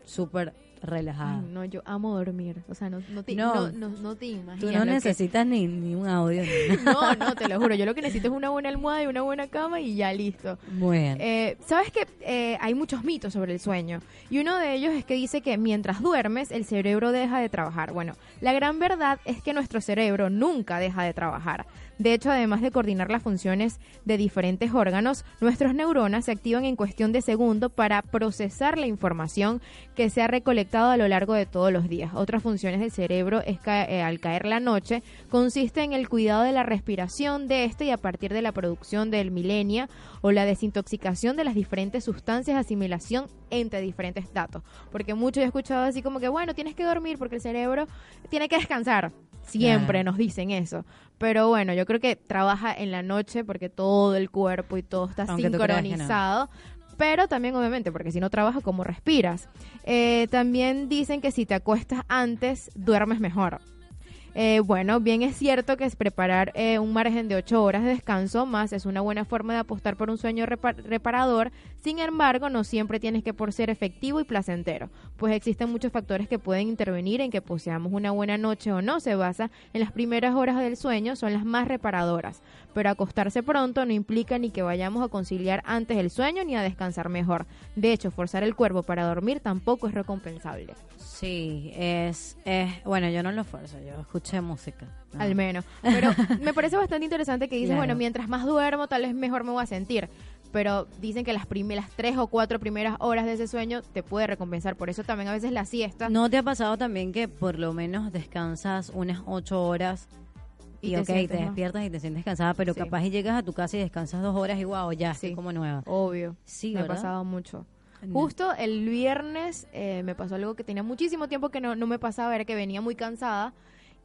súper relajada. Ay, no, yo amo dormir. O sea, no, no, te, No. no, no, te imaginas. Tú no que- necesitas ni, ni un audio. Ni. No, no, te lo juro. Yo lo que necesito es una buena almohada y una buena cama y ya listo. Bueno. Eh, Sabes que eh, hay muchos mitos sobre el sueño y uno de ellos es que dice que mientras duermes el cerebro deja de trabajar. Bueno, la gran verdad es que nuestro cerebro nunca deja de trabajar. De hecho, además de coordinar las funciones de diferentes órganos, nuestras neuronas se activan en cuestión de segundo para procesar la información que se ha recolectado a lo largo de todos los días. Otras funciones del cerebro es ca- eh, al caer la noche consiste en el cuidado de la respiración de este y a partir de la producción del milenia o la desintoxicación de las diferentes sustancias asimilación entre diferentes datos. Porque mucho he escuchado así como que, bueno, tienes que dormir porque el cerebro tiene que descansar. Siempre nos dicen eso. Pero bueno, yo creo que trabaja en la noche porque todo el cuerpo y todo está Aunque sincronizado. Pero también, obviamente, porque si no trabaja, ¿cómo respiras? Eh, también dicen que si te acuestas antes, duermes mejor. Eh, bueno, bien es cierto que es preparar eh, un margen de 8 horas de descanso más es una buena forma de apostar por un sueño repa- reparador. Sin embargo, no siempre tienes que por ser efectivo y placentero, pues existen muchos factores que pueden intervenir en que poseamos una buena noche o no. Se basa en las primeras horas del sueño, son las más reparadoras. Pero acostarse pronto no implica ni que vayamos a conciliar antes el sueño ni a descansar mejor. De hecho, forzar el cuerpo para dormir tampoco es recompensable. Sí, es, es, bueno, yo no lo esfuerzo, yo escuché música. No. Al menos. Pero me parece bastante interesante que dices, Claro. bueno, mientras más duermo, tal vez mejor me voy a sentir. Pero dicen que las primeras tres o cuatro primeras horas de ese sueño te puede recompensar. Por eso también a veces la siesta. ¿No te ha pasado también que por lo menos descansas unas ocho horas y, Y te ok, te, despiertas y te sientes cansada, pero Sí. capaz y llegas a tu casa y descansas dos horas y wow, ya estoy como nueva. Obvio. Sí, me ha pasado mucho. No. Justo el viernes eh, me pasó algo que tenía muchísimo tiempo que no, no me pasaba, era que venía muy cansada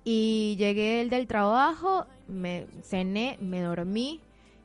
y llegué el del trabajo, me cené, me dormí,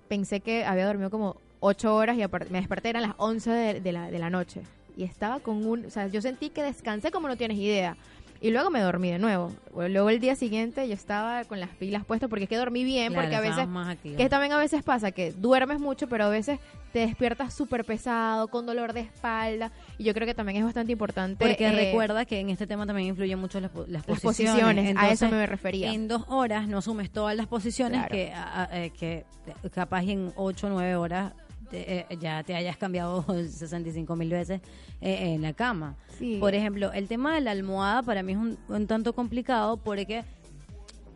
pensé que había dormido como ocho horas y me desperté eran las 11 de, de la, de la noche y estaba con un, o sea, yo sentí que descansé como no tienes idea. Y luego me dormí de nuevo. Luego el día siguiente yo estaba con las pilas puestas porque es que dormí bien, Claro, porque a veces, más que también a veces pasa que duermes mucho, pero a veces te despiertas súper pesado, con dolor de espalda, y yo creo que también es bastante importante. Porque eh, recuerda que en este tema también influyen mucho las, po- las Las posiciones. posiciones, a eso Entonces, me refería. En dos horas no asumes todas las posiciones Claro. que, a- a- eh, que capaz en ocho o nueve horas te- eh, ya te hayas cambiado 65 mil veces eh, en la cama. Sí. Por ejemplo, el tema de la almohada para mí es un, un tanto complicado porque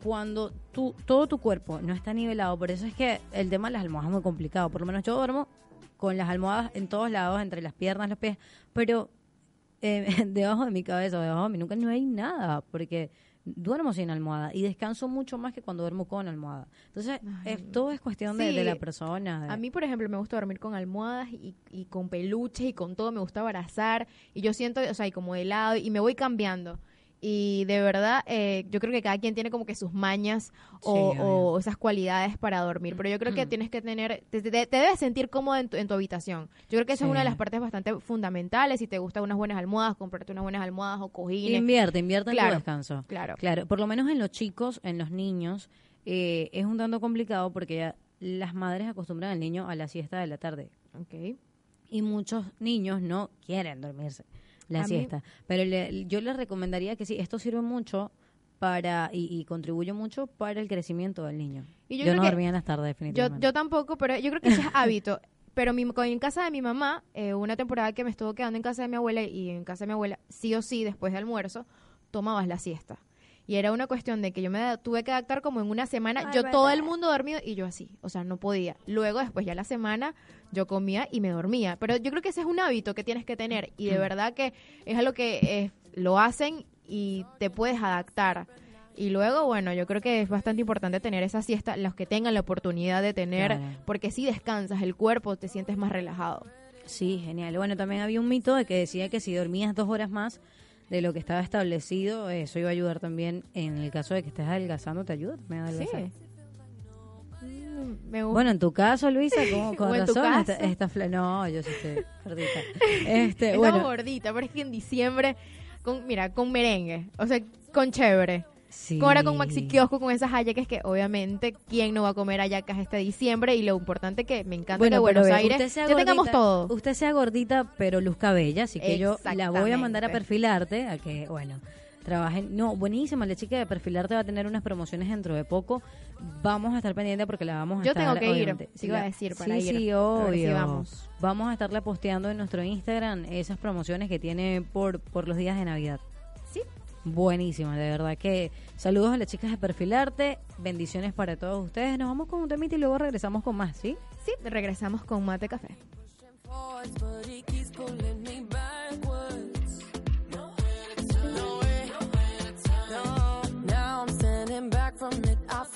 cuando tú, todo tu cuerpo no está nivelado, por eso es que el tema de las almohadas es muy complicado. Por lo menos yo duermo con las almohadas en todos lados, entre las piernas, los pies, pero eh, debajo de mi cabeza, debajo de mi nuca no hay nada, porque duermo sin almohada y descanso mucho más que cuando duermo con almohada. Entonces, es- todo es cuestión de, de la persona. de- A mí, por ejemplo, me gusta dormir con almohadas y, y con peluches y con todo, me gusta abrazar y yo siento, o sea, y como de lado y me voy cambiando. Y de verdad, eh, yo creo que cada quien tiene como que sus mañas o, Sí, o esas cualidades para dormir. Pero yo creo que tienes que tener, te, te- te debes sentir cómodo en tu, en tu habitación. Yo creo que esa es una de las partes bastante fundamentales. Si te gustan unas buenas almohadas, comprarte unas buenas almohadas o cojines. Invierte, invierte en tu descanso. Claro. Claro, por lo menos en los chicos, en los niños, eh, es un tanto complicado porque ya las madres acostumbran al niño a la siesta de la tarde. Ok. Y muchos niños no quieren dormirse la A mí- siesta. Pero le- yo les recomendaría que sí, esto sirve mucho para y, y contribuye mucho para el crecimiento del niño. Y yo yo no dormía en las tardes, Yo, definitivamente. yo tampoco, pero yo creo que ese es hábito. Pero mi, en casa de mi mamá, eh, una temporada que me estuvo quedando en casa de mi abuela y en casa de mi abuela, sí o sí, después de almuerzo, tomabas la siesta. Y era una cuestión de que yo me tuve que adaptar como en una semana, Ay, yo todo el mundo dormido y yo así, o sea, no podía. Luego, después ya la semana, yo comía y me dormía. Pero yo creo que ese es un hábito que tienes que tener y de Mm. verdad que es algo que eh, lo hacen y te puedes adaptar. Y luego, bueno, yo creo que es bastante importante tener esa siesta, los que tengan la oportunidad de tener, Claro. porque si descansas el cuerpo, te sientes más relajado. Sí, genial. Bueno, también había un mito de que decía que si dormías dos horas más de lo que estaba establecido, eso iba a ayudar también en el caso de que estés adelgazando, te ayuda también a adelgazar. Mm, Me gusta. Bueno, en tu caso, Luisa, ¿cómo, con O en tu razón, esta, esta fla- No, yo sí estoy gordita. Este, bueno, gordita, pero es que en diciembre, con, mira, con merengue, o sea, con chévere. Sí. Ahora con Maxi Kiosco, con esas hallacas que obviamente, ¿quién no va a comer hallacas este diciembre? Y lo importante que me encanta que bueno, Buenos pero ve, Aires usted sea ya tengamos todo. Usted sea gordita, pero luzca bella, así que yo la voy a mandar a perfilarte, a que, bueno, trabajen. No, buenísima, la chica de perfilarte va a tener unas promociones dentro de poco. Vamos a estar pendientes porque la vamos a Yo estar. tengo que ir, obviamente, te iba a decir, para sí, ir. Sí, si obvio. vamos. Vamos a estarle posteando en nuestro Instagram esas promociones que tiene por, por los días de Navidad. Sí. Buenísima, de verdad que saludos a las chicas de Perfilarte, bendiciones para todos ustedes. Nos vamos con un temita y luego regresamos con más, ¿sí? Sí, regresamos con Mate Café. From it. I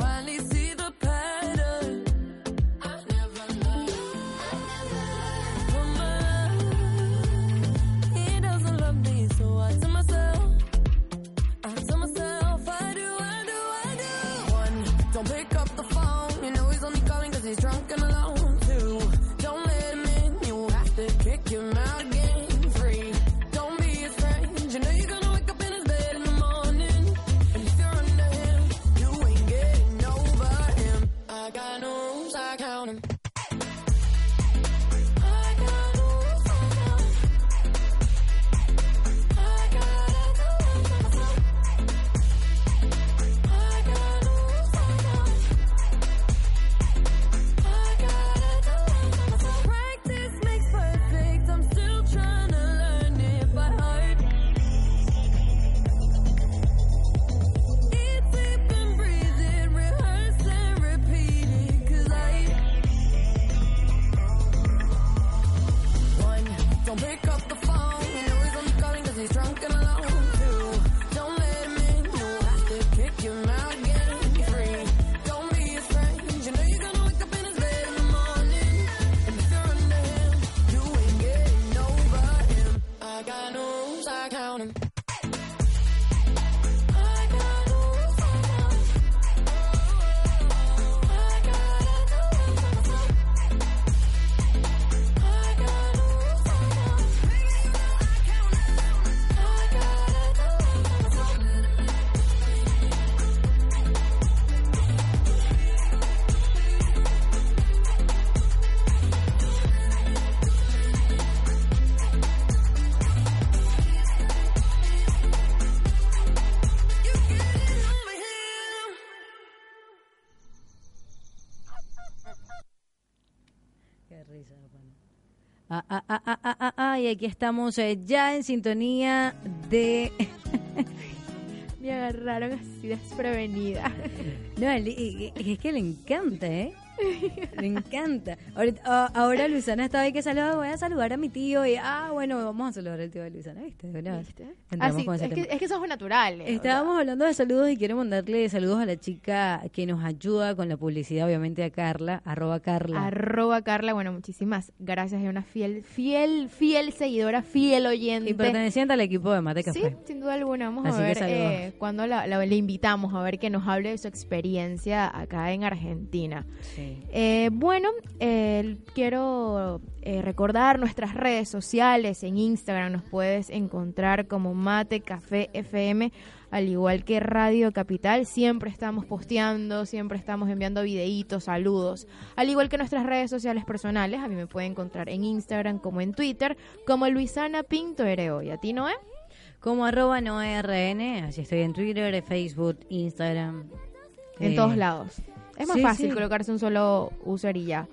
y aquí estamos eh, ya en sintonía de... Me agarraron así desprevenida. No, es que le encanta, ¿eh? Le encanta. Ahorita- ah, ahora Luisana estaba ahí que saludar, voy a saludar a mi tío y, ah, bueno, vamos a saludar al tío de Luisana, ¿viste? Entramos Así, con ese es, que, es que somos naturales. Estábamos hablando de saludos y quiero mandarle saludos a la chica que nos ayuda con la publicidad, obviamente a Carla, arroba Carla. Arroba Carla, bueno, muchísimas gracias. Es una fiel, fiel, fiel seguidora, fiel oyente. y perteneciente al equipo de Mate Sí, Café. sin duda alguna. Vamos Así a ver eh, cuando la, la- le invitamos a ver que nos hable de su experiencia acá en Argentina. Eh, bueno, eh, quiero eh, recordar nuestras redes sociales. En Instagram nos puedes encontrar como Mate Café FM, al igual que Radio Capital. Siempre estamos posteando, siempre estamos enviando videitos, saludos. Al igual que nuestras redes sociales personales, a mí me pueden encontrar en Instagram como en Twitter, como Luisana Pinto Ereo. ¿Y a ti, Noé? Como arroba noerrn, así estoy en Twitter, Facebook, Instagram. En Eh, todos lados. Es más sí, fácil sí. colocarse un solo user y ya.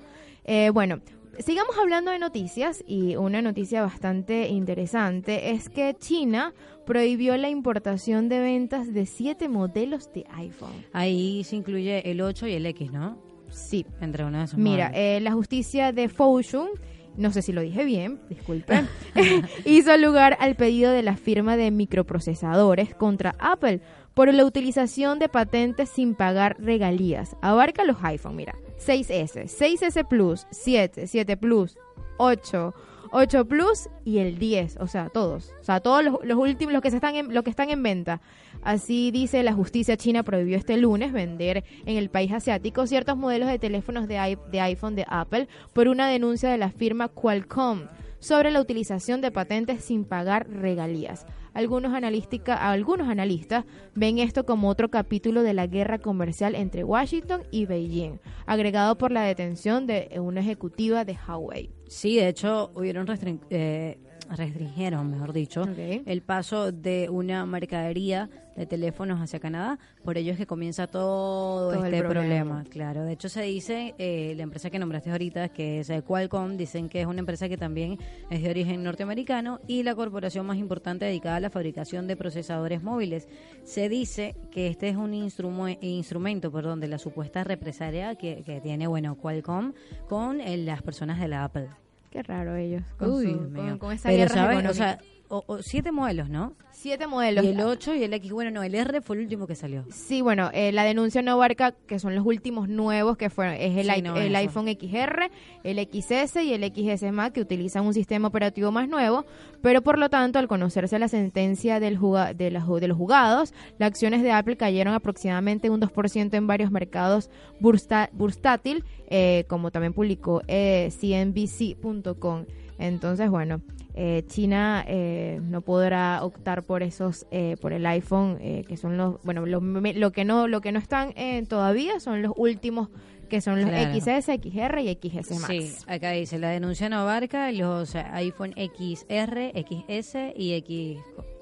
Eh, bueno, sigamos hablando de noticias y una noticia bastante interesante es que China prohibió la importación de ventas de siete modelos de iPhone. Ahí se incluye el 8 y el X, ¿no? Sí. Entre uno de esos Mira, eh, la justicia de Fouchun, no sé si lo dije bien, disculpen, hizo lugar al pedido de la firma de microprocesadores contra Apple por la utilización de patentes sin pagar regalías. Abarca los iPhone, mira, 6S, 6S Plus, 7, 7 Plus, 8, 8 Plus y el 10, o sea, todos, o sea, todos los, últimos, los que se están en, los que están en venta. Así dice la justicia china prohibió este lunes vender en el país asiático ciertos modelos de teléfonos de iPhone de Apple por una denuncia de la firma Qualcomm sobre la utilización de patentes sin pagar regalías. Algunos, algunos analistas ven esto como otro capítulo de la guerra comercial entre Washington y Beijing, agregado por la detención de una ejecutiva de Huawei. Sí, de hecho, hubieron eh, restringieron, mejor dicho, el paso de una mercadería de teléfonos hacia Canadá. Por ello es que comienza todo, este problema. problema. Claro, de hecho se dice, eh, la empresa que nombraste ahorita, que es eh, Qualcomm, dicen que es una empresa que también es de origen norteamericano y la corporación más importante dedicada a la fabricación de procesadores móviles. Se dice que este es un instrumo- instrumento perdón, de la supuesta represalia que, que tiene bueno Qualcomm con eh, las personas de la Apple. Qué raro ellos. Con, Uy, su- con- esa Pero, guerra ¿sabes? O económica. sea, o- o siete modelos, ¿no? Siete modelos. Y el 8 y el X. Bueno, no, el R fue el último que salió. Sí, bueno, eh, la denuncia no abarca que son los últimos nuevos que fueron es el, Sí, i- no, el iPhone XR, el XS y el XS Max que utilizan un sistema operativo más nuevo, pero por lo tanto al conocerse la sentencia del juga- de, la de los juzgados, las acciones de Apple cayeron aproximadamente un 2% en varios mercados bursátil, eh, como también publicó eh, CNBC.com. Entonces, bueno, eh, China eh, no podrá optar por esos, eh, por el iPhone, eh, que son los, bueno, los lo que no, lo que no están eh, todavía son los últimos, que son los Claro. XS, XR y XS Max. Sí, acá dice, la denuncia no abarca los eh, iPhone XR, XS y X,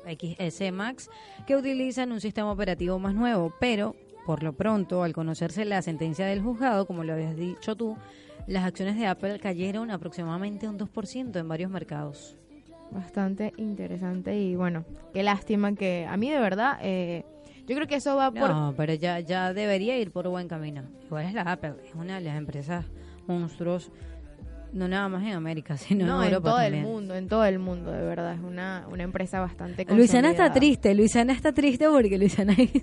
XS Max que utilizan un sistema operativo más nuevo, pero por lo pronto, al conocerse la sentencia del juzgado, como lo habías dicho tú, las acciones de Apple cayeron aproximadamente un 2% en varios mercados. Bastante interesante y bueno, qué lástima que a mí de verdad, eh, yo creo que eso va por... No, pero ya, ya debería ir por buen camino. Igual es la Apple, es una de las empresas monstruos, no nada más en América, sino No, en en Europa todo también. el mundo, en todo el mundo, de verdad. Es una, una empresa bastante Luisana está triste, Luisana está triste porque Luisana dice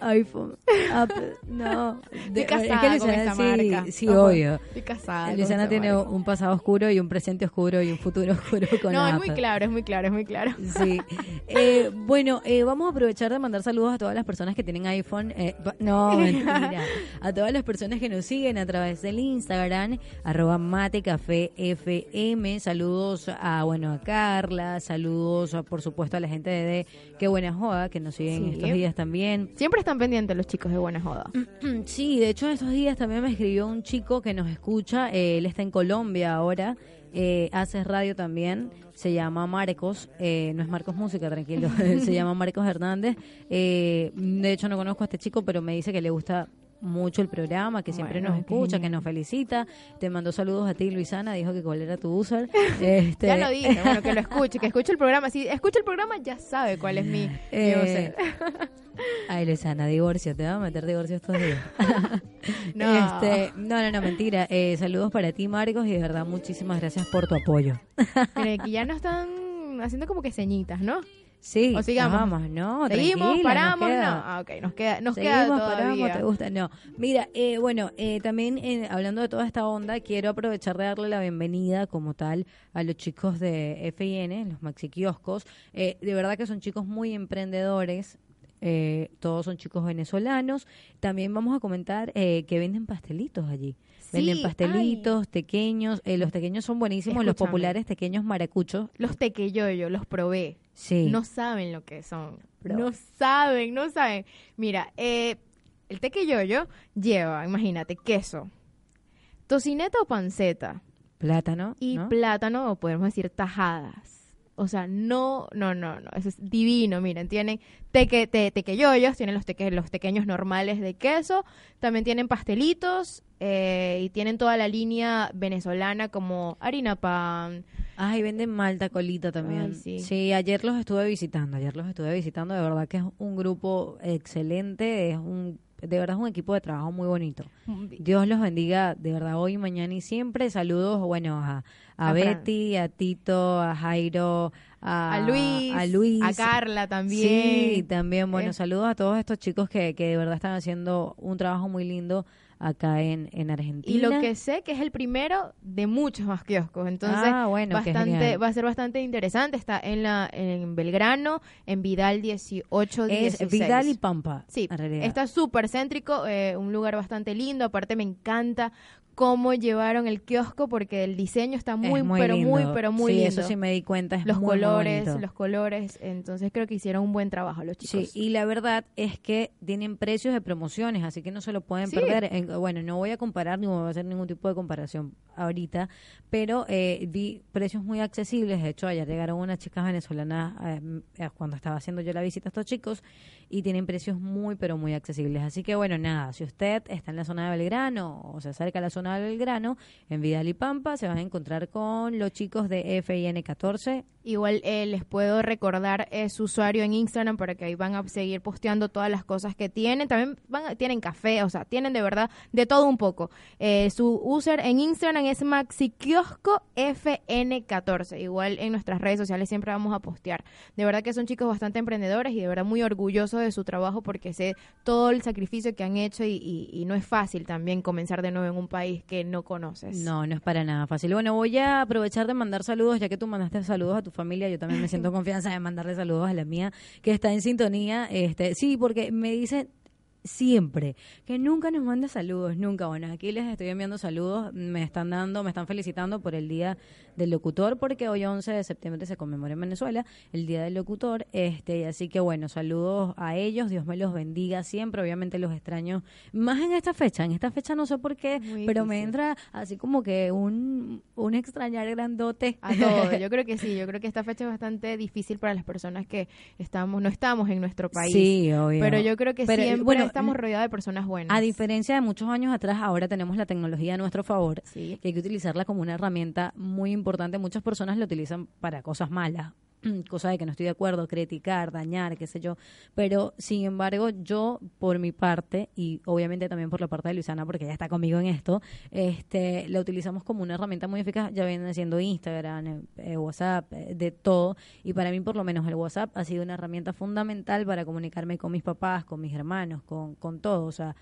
iPhone, Apple, no. Estoy De- casada es sí, marca. sí, No puedo- obvio. Estoy casada esa tiene marca. un pasado oscuro y un presente oscuro y un futuro oscuro con No, es muy claro, es muy claro, es muy claro. Sí. Eh, bueno, eh, vamos a aprovechar de mandar saludos a todas las personas que tienen iPhone. eh, no, mentira. A todas las personas que nos siguen a través del Instagram, arroba matecaféfm. Saludos a, bueno, a Carla, saludos a, por supuesto a la gente de Qué Buena Joda, que nos siguen Sí. estos días también. Siempre están pendientes los chicos de Buena Joda. Sí, de hecho, estos días también me escribió un chico que nos escucha. eh, él está en Colombia ahora. eh, hace radio también. Se llama Marcos. eh, no es Marcos Música, tranquilo. se llama Marcos Hernández. eh, de hecho, no conozco a este chico, pero me dice que le gusta mucho el programa, que siempre Bueno, nos escucha, que nos felicita. Te mandó saludos a ti, Luisana, dijo que cuál era tu user. Este, Ya lo dije, bueno, que lo escuche, que escuche el programa. Si escucha el programa, ya sabe cuál es mi, mi Eh, user. Ay, Luisana, divorcio, te va a meter divorcio estos días. No. Este, no, no, no, mentira. Eh, saludos para ti, Marcos, y de verdad muchísimas gracias por tu apoyo. Mire, que ya nos están haciendo como que ceñitas, ¿no? Sí, O sigamos. vamos, no, Seguimos, nos paramos, queda- no. Ah, ok, nos queda, nos queda Seguimos, todavía. paramos, te gusta. No, mira, eh, bueno, eh, también eh, hablando de toda esta onda, quiero aprovechar de darle la bienvenida como tal a los chicos de FIN, los maxi kioscos. Eh, de verdad que son chicos muy emprendedores. eh, todos son chicos venezolanos. También vamos a comentar eh, que venden pastelitos allí. Venden pastelitos, tequeños. eh, los tequeños son buenísimos, los populares tequeños maracuchos. Los tequeyoyo, los probé. Sí. No saben lo que son. No saben, no saben. Mira, eh, el tequeyoyo lleva, imagínate, queso, tocineta o panceta Plátano. y ¿no? plátano o podemos decir tajadas. O sea, no, no, no, no, eso es divino, miren, tienen teque, te, tequeyoyos, tienen los, teque, los pequeños normales de queso, también tienen pastelitos eh, y tienen toda la línea venezolana como harina pan, Ay, venden malta colita también. Ay, sí. ayer los estuve visitando, ayer los estuve visitando, de verdad que es un grupo excelente, es un de verdad es un equipo de trabajo muy bonito. Dios los bendiga de verdad hoy, mañana y siempre. Saludos, bueno, a, a, A Fran. Betty, a Tito, a Jairo, a, a Luis, a Luis, a Carla también. Sí, también, bueno, Eh, saludos a todos estos chicos que, que de verdad están haciendo un trabajo muy lindo acá en, en Argentina. Y lo que sé que es el primero de muchos más kioscos, entonces Ah, bueno, bastante va a ser bastante interesante. Está en la en Belgrano, en Vidal 18 es 16. Vidal y Pampa, Sí, en realidad. está súper céntrico, eh, un lugar bastante lindo. Aparte me encanta cómo llevaron el kiosco porque el diseño está muy, muy pero muy, pero muy Sí, lindo. eso sí me di cuenta, es los muy, colores, bonito. los colores. Entonces creo que hicieron un buen trabajo los Sí, chicos. y la verdad es que tienen precios de promociones, así que no se lo pueden Sí. perder. En- bueno, no voy a comparar ni voy a hacer ningún tipo de comparación ahorita, pero eh, vi precios muy accesibles. De hecho, ayer llegaron unas chicas venezolanas eh, eh, cuando estaba haciendo yo la visita a estos chicos y tienen precios muy, pero muy accesibles. Así que bueno, nada, si usted está en la zona de Belgrano o se acerca a la zona de Belgrano, en Vidal y Pampa, se van a encontrar con los chicos de FIN 14. Igual eh, les puedo recordar eh, su usuario en Instagram para que ahí van a seguir posteando todas las cosas que tienen. También van a- tienen café, o sea, tienen de verdad de todo un poco. Eh, su user en Instagram es maxikiosco FN14. Igual en nuestras redes sociales siempre vamos a postear. De verdad que son chicos bastante emprendedores y de verdad muy orgullosos de su trabajo porque sé todo el sacrificio que han hecho y no es fácil también comenzar de nuevo en un país que no conoces. No, no es para nada fácil. Bueno, voy a aprovechar de mandar saludos, ya que tú mandaste saludos a tu familia, yo también me siento confianza de mandarle saludos a la mía, que está en sintonía. Este, sí, porque me dicen siempre que nunca nos manda saludos, nunca. Bueno, aquí les estoy enviando saludos, me están dando, me están felicitando por el Día del Locutor, porque hoy 11 de septiembre se conmemora en Venezuela el Día del Locutor, este, así que bueno, saludos a ellos, Dios me los bendiga siempre, obviamente los extraño más en esta fecha, en esta fecha no sé por qué, Muy pero me entra así como que un, un extrañar grandote. a todo. Yo creo que sí, yo creo que esta fecha es bastante difícil para las personas que estamos no estamos en nuestro país. Sí, obvio. Pero yo creo que Pero, siempre bueno, estamos rodeados de personas buenas. A diferencia de muchos años atrás, ahora tenemos la tecnología a nuestro favor, Sí. que hay que utilizarla como una herramienta muy importante. Muchas personas la utilizan para cosas malas, cosa de que no estoy de acuerdo, criticar, dañar, qué sé yo. Pero, sin embargo, yo, por mi parte, y obviamente también por la parte de Luisana, porque ella está conmigo en esto, este, la utilizamos como una herramienta muy eficaz. Ya viene siendo Instagram, eh, eh, WhatsApp, eh, de todo. Y para mí, por lo menos, el WhatsApp ha sido una herramienta fundamental para comunicarme con mis papás, con mis hermanos, con, con todo. O sea,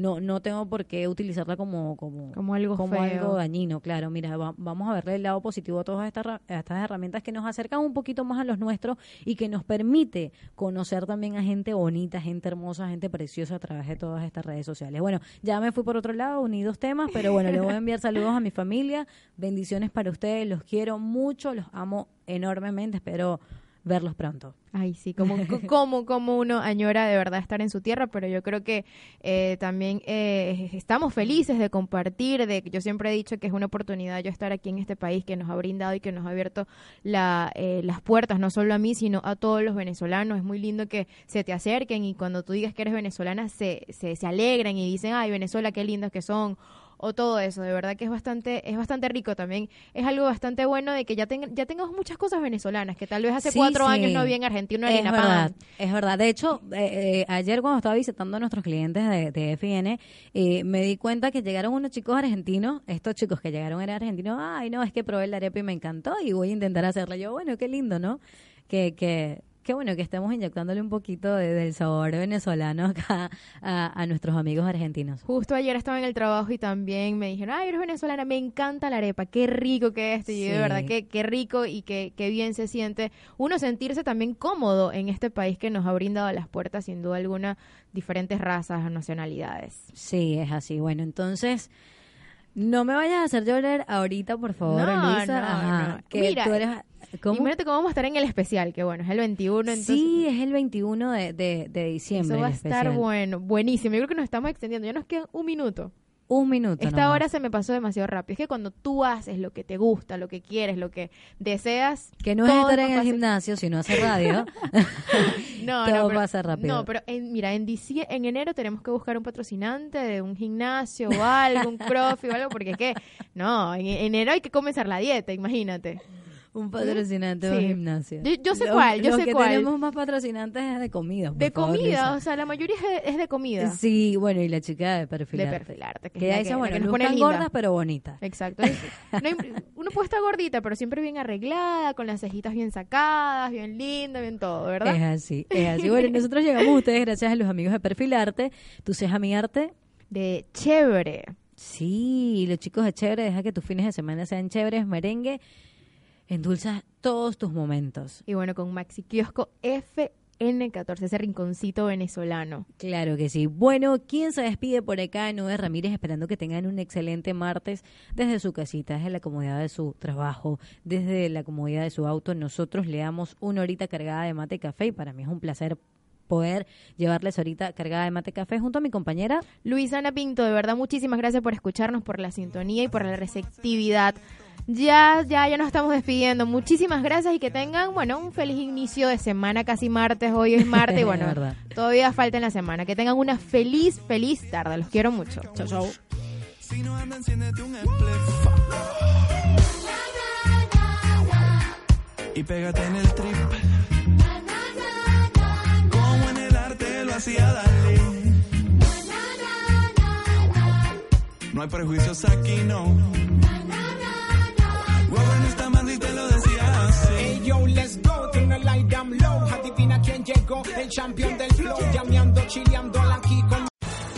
no no tengo por qué utilizarla como como Como algo como feo. algo dañino claro. Mira va- vamos a verle el lado positivo a todas estas a estas herramientas que nos acercan un poquito más a los nuestros y que nos permite conocer también a gente bonita gente hermosa gente preciosa a través de todas estas redes sociales. Bueno ya me fui por otro lado unidos temas pero bueno le voy a enviar saludos a mi familia. Bendiciones para ustedes los quiero mucho los amo enormemente espero verlos pronto. Ay, sí, como, co- como, como uno añora de verdad estar en su tierra, pero yo creo que eh, también eh, estamos felices de compartir, de yo siempre he dicho que es una oportunidad yo estar aquí en este país que nos ha brindado y que nos ha abierto la, eh, las puertas, no solo a mí, sino a todos los venezolanos. Es muy lindo que se te acerquen y cuando tú digas que eres venezolana se, se, se alegran y dicen, ay, Venezuela, qué lindos que son o todo eso, de verdad que es bastante es bastante rico también, es algo bastante bueno de que ya ten- ya tengamos muchas cosas venezolanas que tal vez hace Sí, cuatro sí. años no había en Argentina Es verdad, pan. es verdad. De hecho, eh, eh, ayer cuando estaba visitando a nuestros clientes de, de FN, eh, me di cuenta que llegaron unos chicos argentinos, estos chicos que llegaron eran argentinos, ay no, es que probé la arepa y me encantó y voy a intentar hacerla. Yo, bueno, qué lindo, ¿no? Que, que, qué bueno que estemos inyectándole un poquito de- del sabor venezolano acá a, a nuestros amigos argentinos. Justo ayer estaba en el trabajo y también me dijeron, ay, eres venezolana, me encanta la arepa, qué rico que es esto. Y yo, de Sí. verdad que qué rico y qué, qué bien se siente uno sentirse también cómodo en este país que nos ha brindado las puertas, sin duda alguna, diferentes razas, nacionalidades. Sí, es así. Bueno, entonces, no me vayas a hacer llorar ahorita, por favor, No, no, Ajá, no. Que Mira, tú eres... ¿cómo? Imagínate cómo vamos a estar en el especial, que bueno, es el 21, entonces... Sí, es el 21 de, de, de diciembre. Eso va a estar bueno, buenísimo. Yo creo que nos estamos extendiendo. Ya nos queda un minuto. Un minuto. Esta nomás. hora se me pasó demasiado rápido. Es que cuando tú haces lo que te gusta, lo que quieres, lo que deseas. Que no es estar en el gimnasio, sino hacer radio. No, Todo no, pero- pasa rápido. No, pero en- mira, en, dicie- en enero tenemos que buscar un patrocinante de un gimnasio o algo, un crossfit o algo, porque es que, no, en en enero hay que comenzar la dieta, imagínate. Un patrocinante de Sí. gimnasio. Yo, yo sé Lo- cuál, yo lo sé que cuál. tenemos más patrocinantes es de comida. De favor, comida, Lisa. o sea, la mayoría es de, es de comida. Sí, bueno, y la chica de perfilarte. De perfilarte, que ella que- dice, bueno, que nos no pone linda. gordas, pero bonitas. Exacto. no uno puede estar gordita, pero siempre bien arreglada, con las cejitas bien sacadas, bien linda, bien todo, ¿verdad? Es así, es así. Bueno, nosotros llegamos a ustedes gracias a los amigos de Perfilarte. Tu ceja mi arte. De chévere. Sí, los chicos de chévere, deja que tus fines de semana sean chéveres, merengue. Endulza todos tus momentos. Y bueno, con Maxi Kiosco FN14, ese rinconcito venezolano. Claro que sí. Bueno, ¿quién se despide por acá? Noé Ramírez, esperando que tengan un excelente martes desde su casita, desde la comodidad de su trabajo, desde la comodidad de su auto. Nosotros le damos una horita cargada de mate y café y para mí es un placer poder llevarles ahorita cargada de mate café junto a mi compañera Luisana Pinto, de verdad, muchísimas gracias por escucharnos, por la sintonía y por la receptividad. Ya, ya, ya nos estamos despidiendo. Muchísimas gracias y que tengan, bueno, un feliz inicio de semana, casi martes. Hoy es martes y bueno, todavía falta en la semana. Que tengan una feliz, feliz tarde. Los quiero mucho. Chau, chau. Si no anda, enciéndete un spliff. Y pégate en el trip. Lo hacía Dalí. No hay prejuicios aquí, no. No está mal y te lo decía así. Hey yo, let's go, tengo light damn low. Adivina quién llegó, el champion del flow. Llameando, chileando aquí con